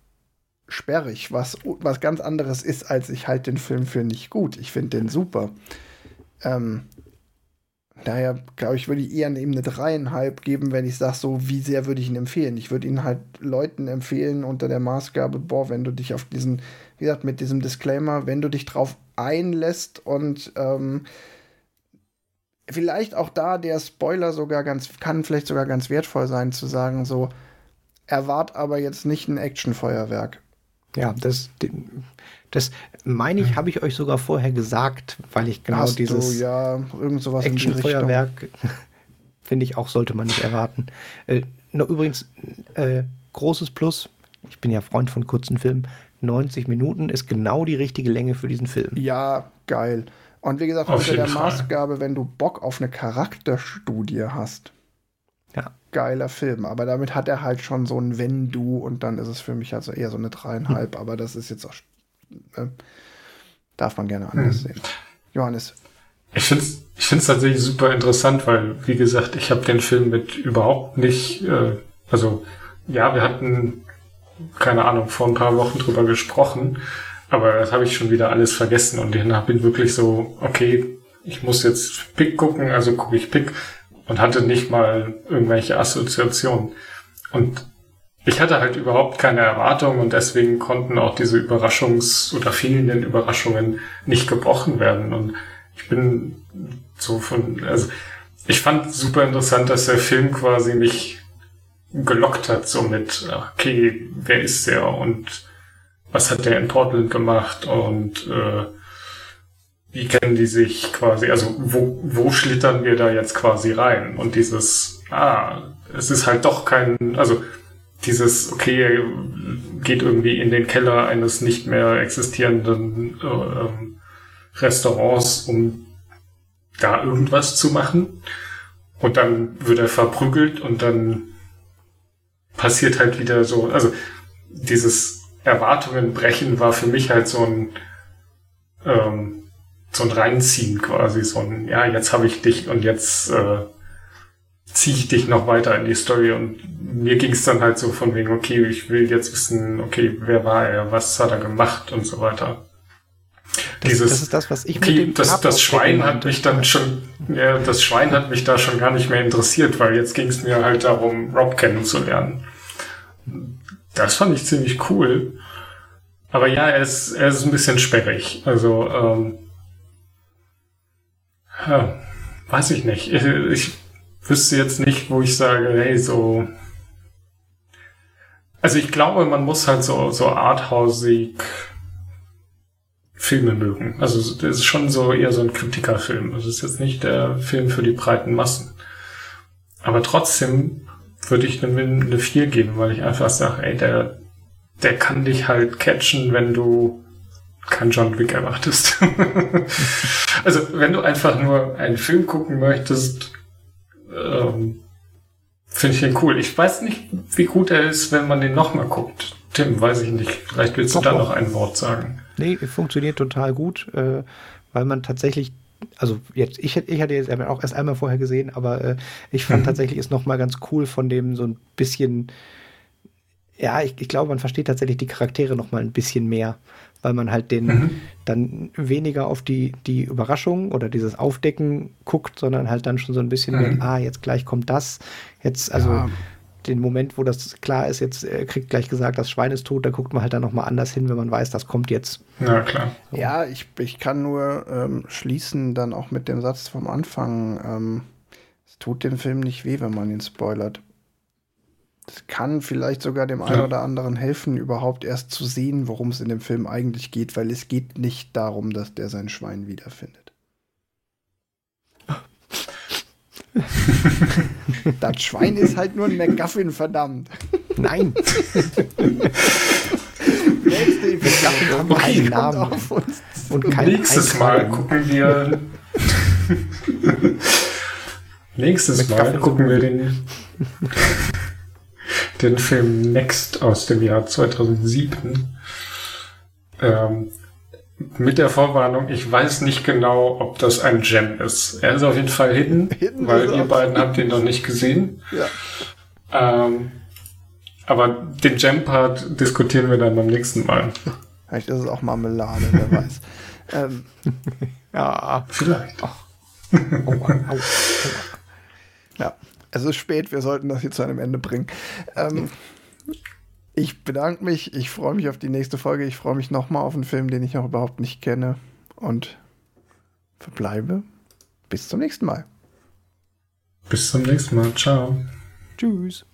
sperrig, was, was ganz anderes ist, als ich halte den Film für nicht gut. Ich finde den super. Ähm, daher glaube ich, würde ich eher eben eine dreieinhalb geben, wenn ich sage, so wie sehr würde ich ihn empfehlen. Ich würde ihn halt Leuten empfehlen unter der Maßgabe, boah, wenn du dich auf diesen, wie gesagt, mit diesem Disclaimer, wenn du dich drauf einlässt und ähm, vielleicht auch da der Spoiler sogar ganz, kann vielleicht sogar ganz wertvoll sein, zu sagen, so, erwart aber jetzt nicht ein Actionfeuerwerk. Ja, das, das meine ich, habe ich euch sogar vorher gesagt, weil ich genau Hast dieses du, ja, irgend sowas Actionfeuerwerk finde ich auch, sollte man nicht erwarten. Äh, noch übrigens, äh, großes Plus, ich bin ja Freund von kurzen Filmen, 90 Minuten ist genau die richtige Länge für diesen Film. Ja, geil. Und wie gesagt, unter der Fall. Maßgabe, wenn du Bock auf eine Charakterstudie hast. Geiler Film. Aber damit hat er halt schon so ein Wenn du und dann ist es für mich also eher so eine dreieinhalb. Hm. Aber das ist jetzt auch, äh, darf man gerne anders hm. sehen. Johannes. Ich finde es ich find's tatsächlich super interessant, weil, wie gesagt, ich habe den Film mit überhaupt nicht, äh, also ja, wir hatten, keine Ahnung, vor ein paar Wochen drüber gesprochen, aber das habe ich schon wieder alles vergessen und ich bin wirklich so, okay, ich muss jetzt Pick gucken, also gucke ich Pick und hatte nicht mal irgendwelche Assoziationen. Und ich hatte halt überhaupt keine Erwartungen und deswegen konnten auch diese Überraschungs- oder fehlenden Überraschungen nicht gebrochen werden. Und ich bin so von, also ich fand super interessant, dass der Film quasi mich gelockt hat, so mit, okay, wer ist der und was hat der in Portland gemacht und äh, wie kennen die sich quasi, also wo, wo schlittern wir da jetzt quasi rein? Und dieses, ah, es ist halt doch kein, also dieses, okay, geht irgendwie in den Keller eines nicht mehr existierenden äh, Restaurants, um da irgendwas zu machen. Und dann wird er verprügelt und dann passiert halt wieder so, also dieses Erwartungen brechen war für mich halt so ein, ähm, so ein Reinziehen quasi, so ein, ja, jetzt habe ich dich und jetzt äh, ziehe ich dich noch weiter in die Story und mir ging es dann halt so von wegen, okay, ich will jetzt wissen, okay, wer war er, was hat er gemacht und so weiter. Das, Dieses, das ist das, was ich okay, mit dem das, das Schwein hat mich dann schon, ja, das Schwein hat mich da schon gar nicht mehr interessiert, weil jetzt ging es mir halt darum, Rob kennenzulernen. Das fand ich ziemlich cool. Aber ja, er ist, er ist ein bisschen sperrig. Also, ähm, ja, weiß ich nicht. Ich, wüsste jetzt nicht, wo ich sage, hey, so. Also ich glaube, man muss halt so, so arthausig Filme mögen. Also das ist schon so eher so ein Kritikerfilm. Also es ist jetzt nicht der Film für die breiten Massen. Aber trotzdem würde ich eine, eine 4 geben, weil ich einfach sage, ey, der, der kann dich halt catchen, wenn du kein John Wick erwartest. also, wenn du einfach nur einen Film gucken möchtest, ähm, finde ich den cool. Ich weiß nicht, wie gut er ist, wenn man den nochmal guckt. Tim, weiß ich nicht. Vielleicht willst du Doch, da noch ein Wort sagen. Nee, funktioniert total gut, äh, weil man tatsächlich also jetzt, ich, ich hatte jetzt auch erst einmal vorher gesehen, aber äh, ich fand mhm. tatsächlich es nochmal ganz cool von dem so ein bisschen, ja, ich, ich glaube, man versteht tatsächlich die Charaktere nochmal ein bisschen mehr weil man halt den mhm. dann weniger auf die, die Überraschung oder dieses Aufdecken guckt, sondern halt dann schon so ein bisschen, mhm. mit, ah, jetzt gleich kommt das. Jetzt, also ja. den Moment, wo das klar ist, jetzt äh, kriegt gleich gesagt, das Schwein ist tot, da guckt man halt dann nochmal anders hin, wenn man weiß, das kommt jetzt. Ja, klar. So. Ja, ich, ich kann nur ähm, schließen dann auch mit dem Satz vom Anfang, ähm, es tut dem Film nicht weh, wenn man ihn spoilert. Das kann vielleicht sogar dem ja. einen oder anderen helfen, überhaupt erst zu sehen, worum es in dem Film eigentlich geht, weil es geht nicht darum, dass der sein Schwein wiederfindet. das Schwein ist halt nur ein McGuffin, verdammt. Nein. nächste Episode haben wir einen Namen. auf uns. Und kein Nächstes Mal gucken wir. Nächstes Mit Mal Kaffee gucken wir den, den Film Next aus dem Jahr 2007. Ähm, mit der Vorwarnung, ich weiß nicht genau, ob das ein Gem ist. Er ist auf jeden Fall hidden, Hidden weil ihr beiden habt ihn noch nicht gesehen. Ja. Ähm, aber den Gem-Part diskutieren wir dann beim nächsten Mal. Vielleicht ist es auch Marmelade, wer weiß. Ähm, Ja. Vielleicht. Au, au, au. ja, es ist spät, wir sollten das hier zu einem Ende bringen. Ähm, ich bedanke mich, ich freue mich auf die nächste Folge, ich freue mich nochmal auf einen Film, den ich noch überhaupt nicht kenne und verbleibe. Bis zum nächsten Mal. Bis zum nächsten Mal. Ciao. Tschüss.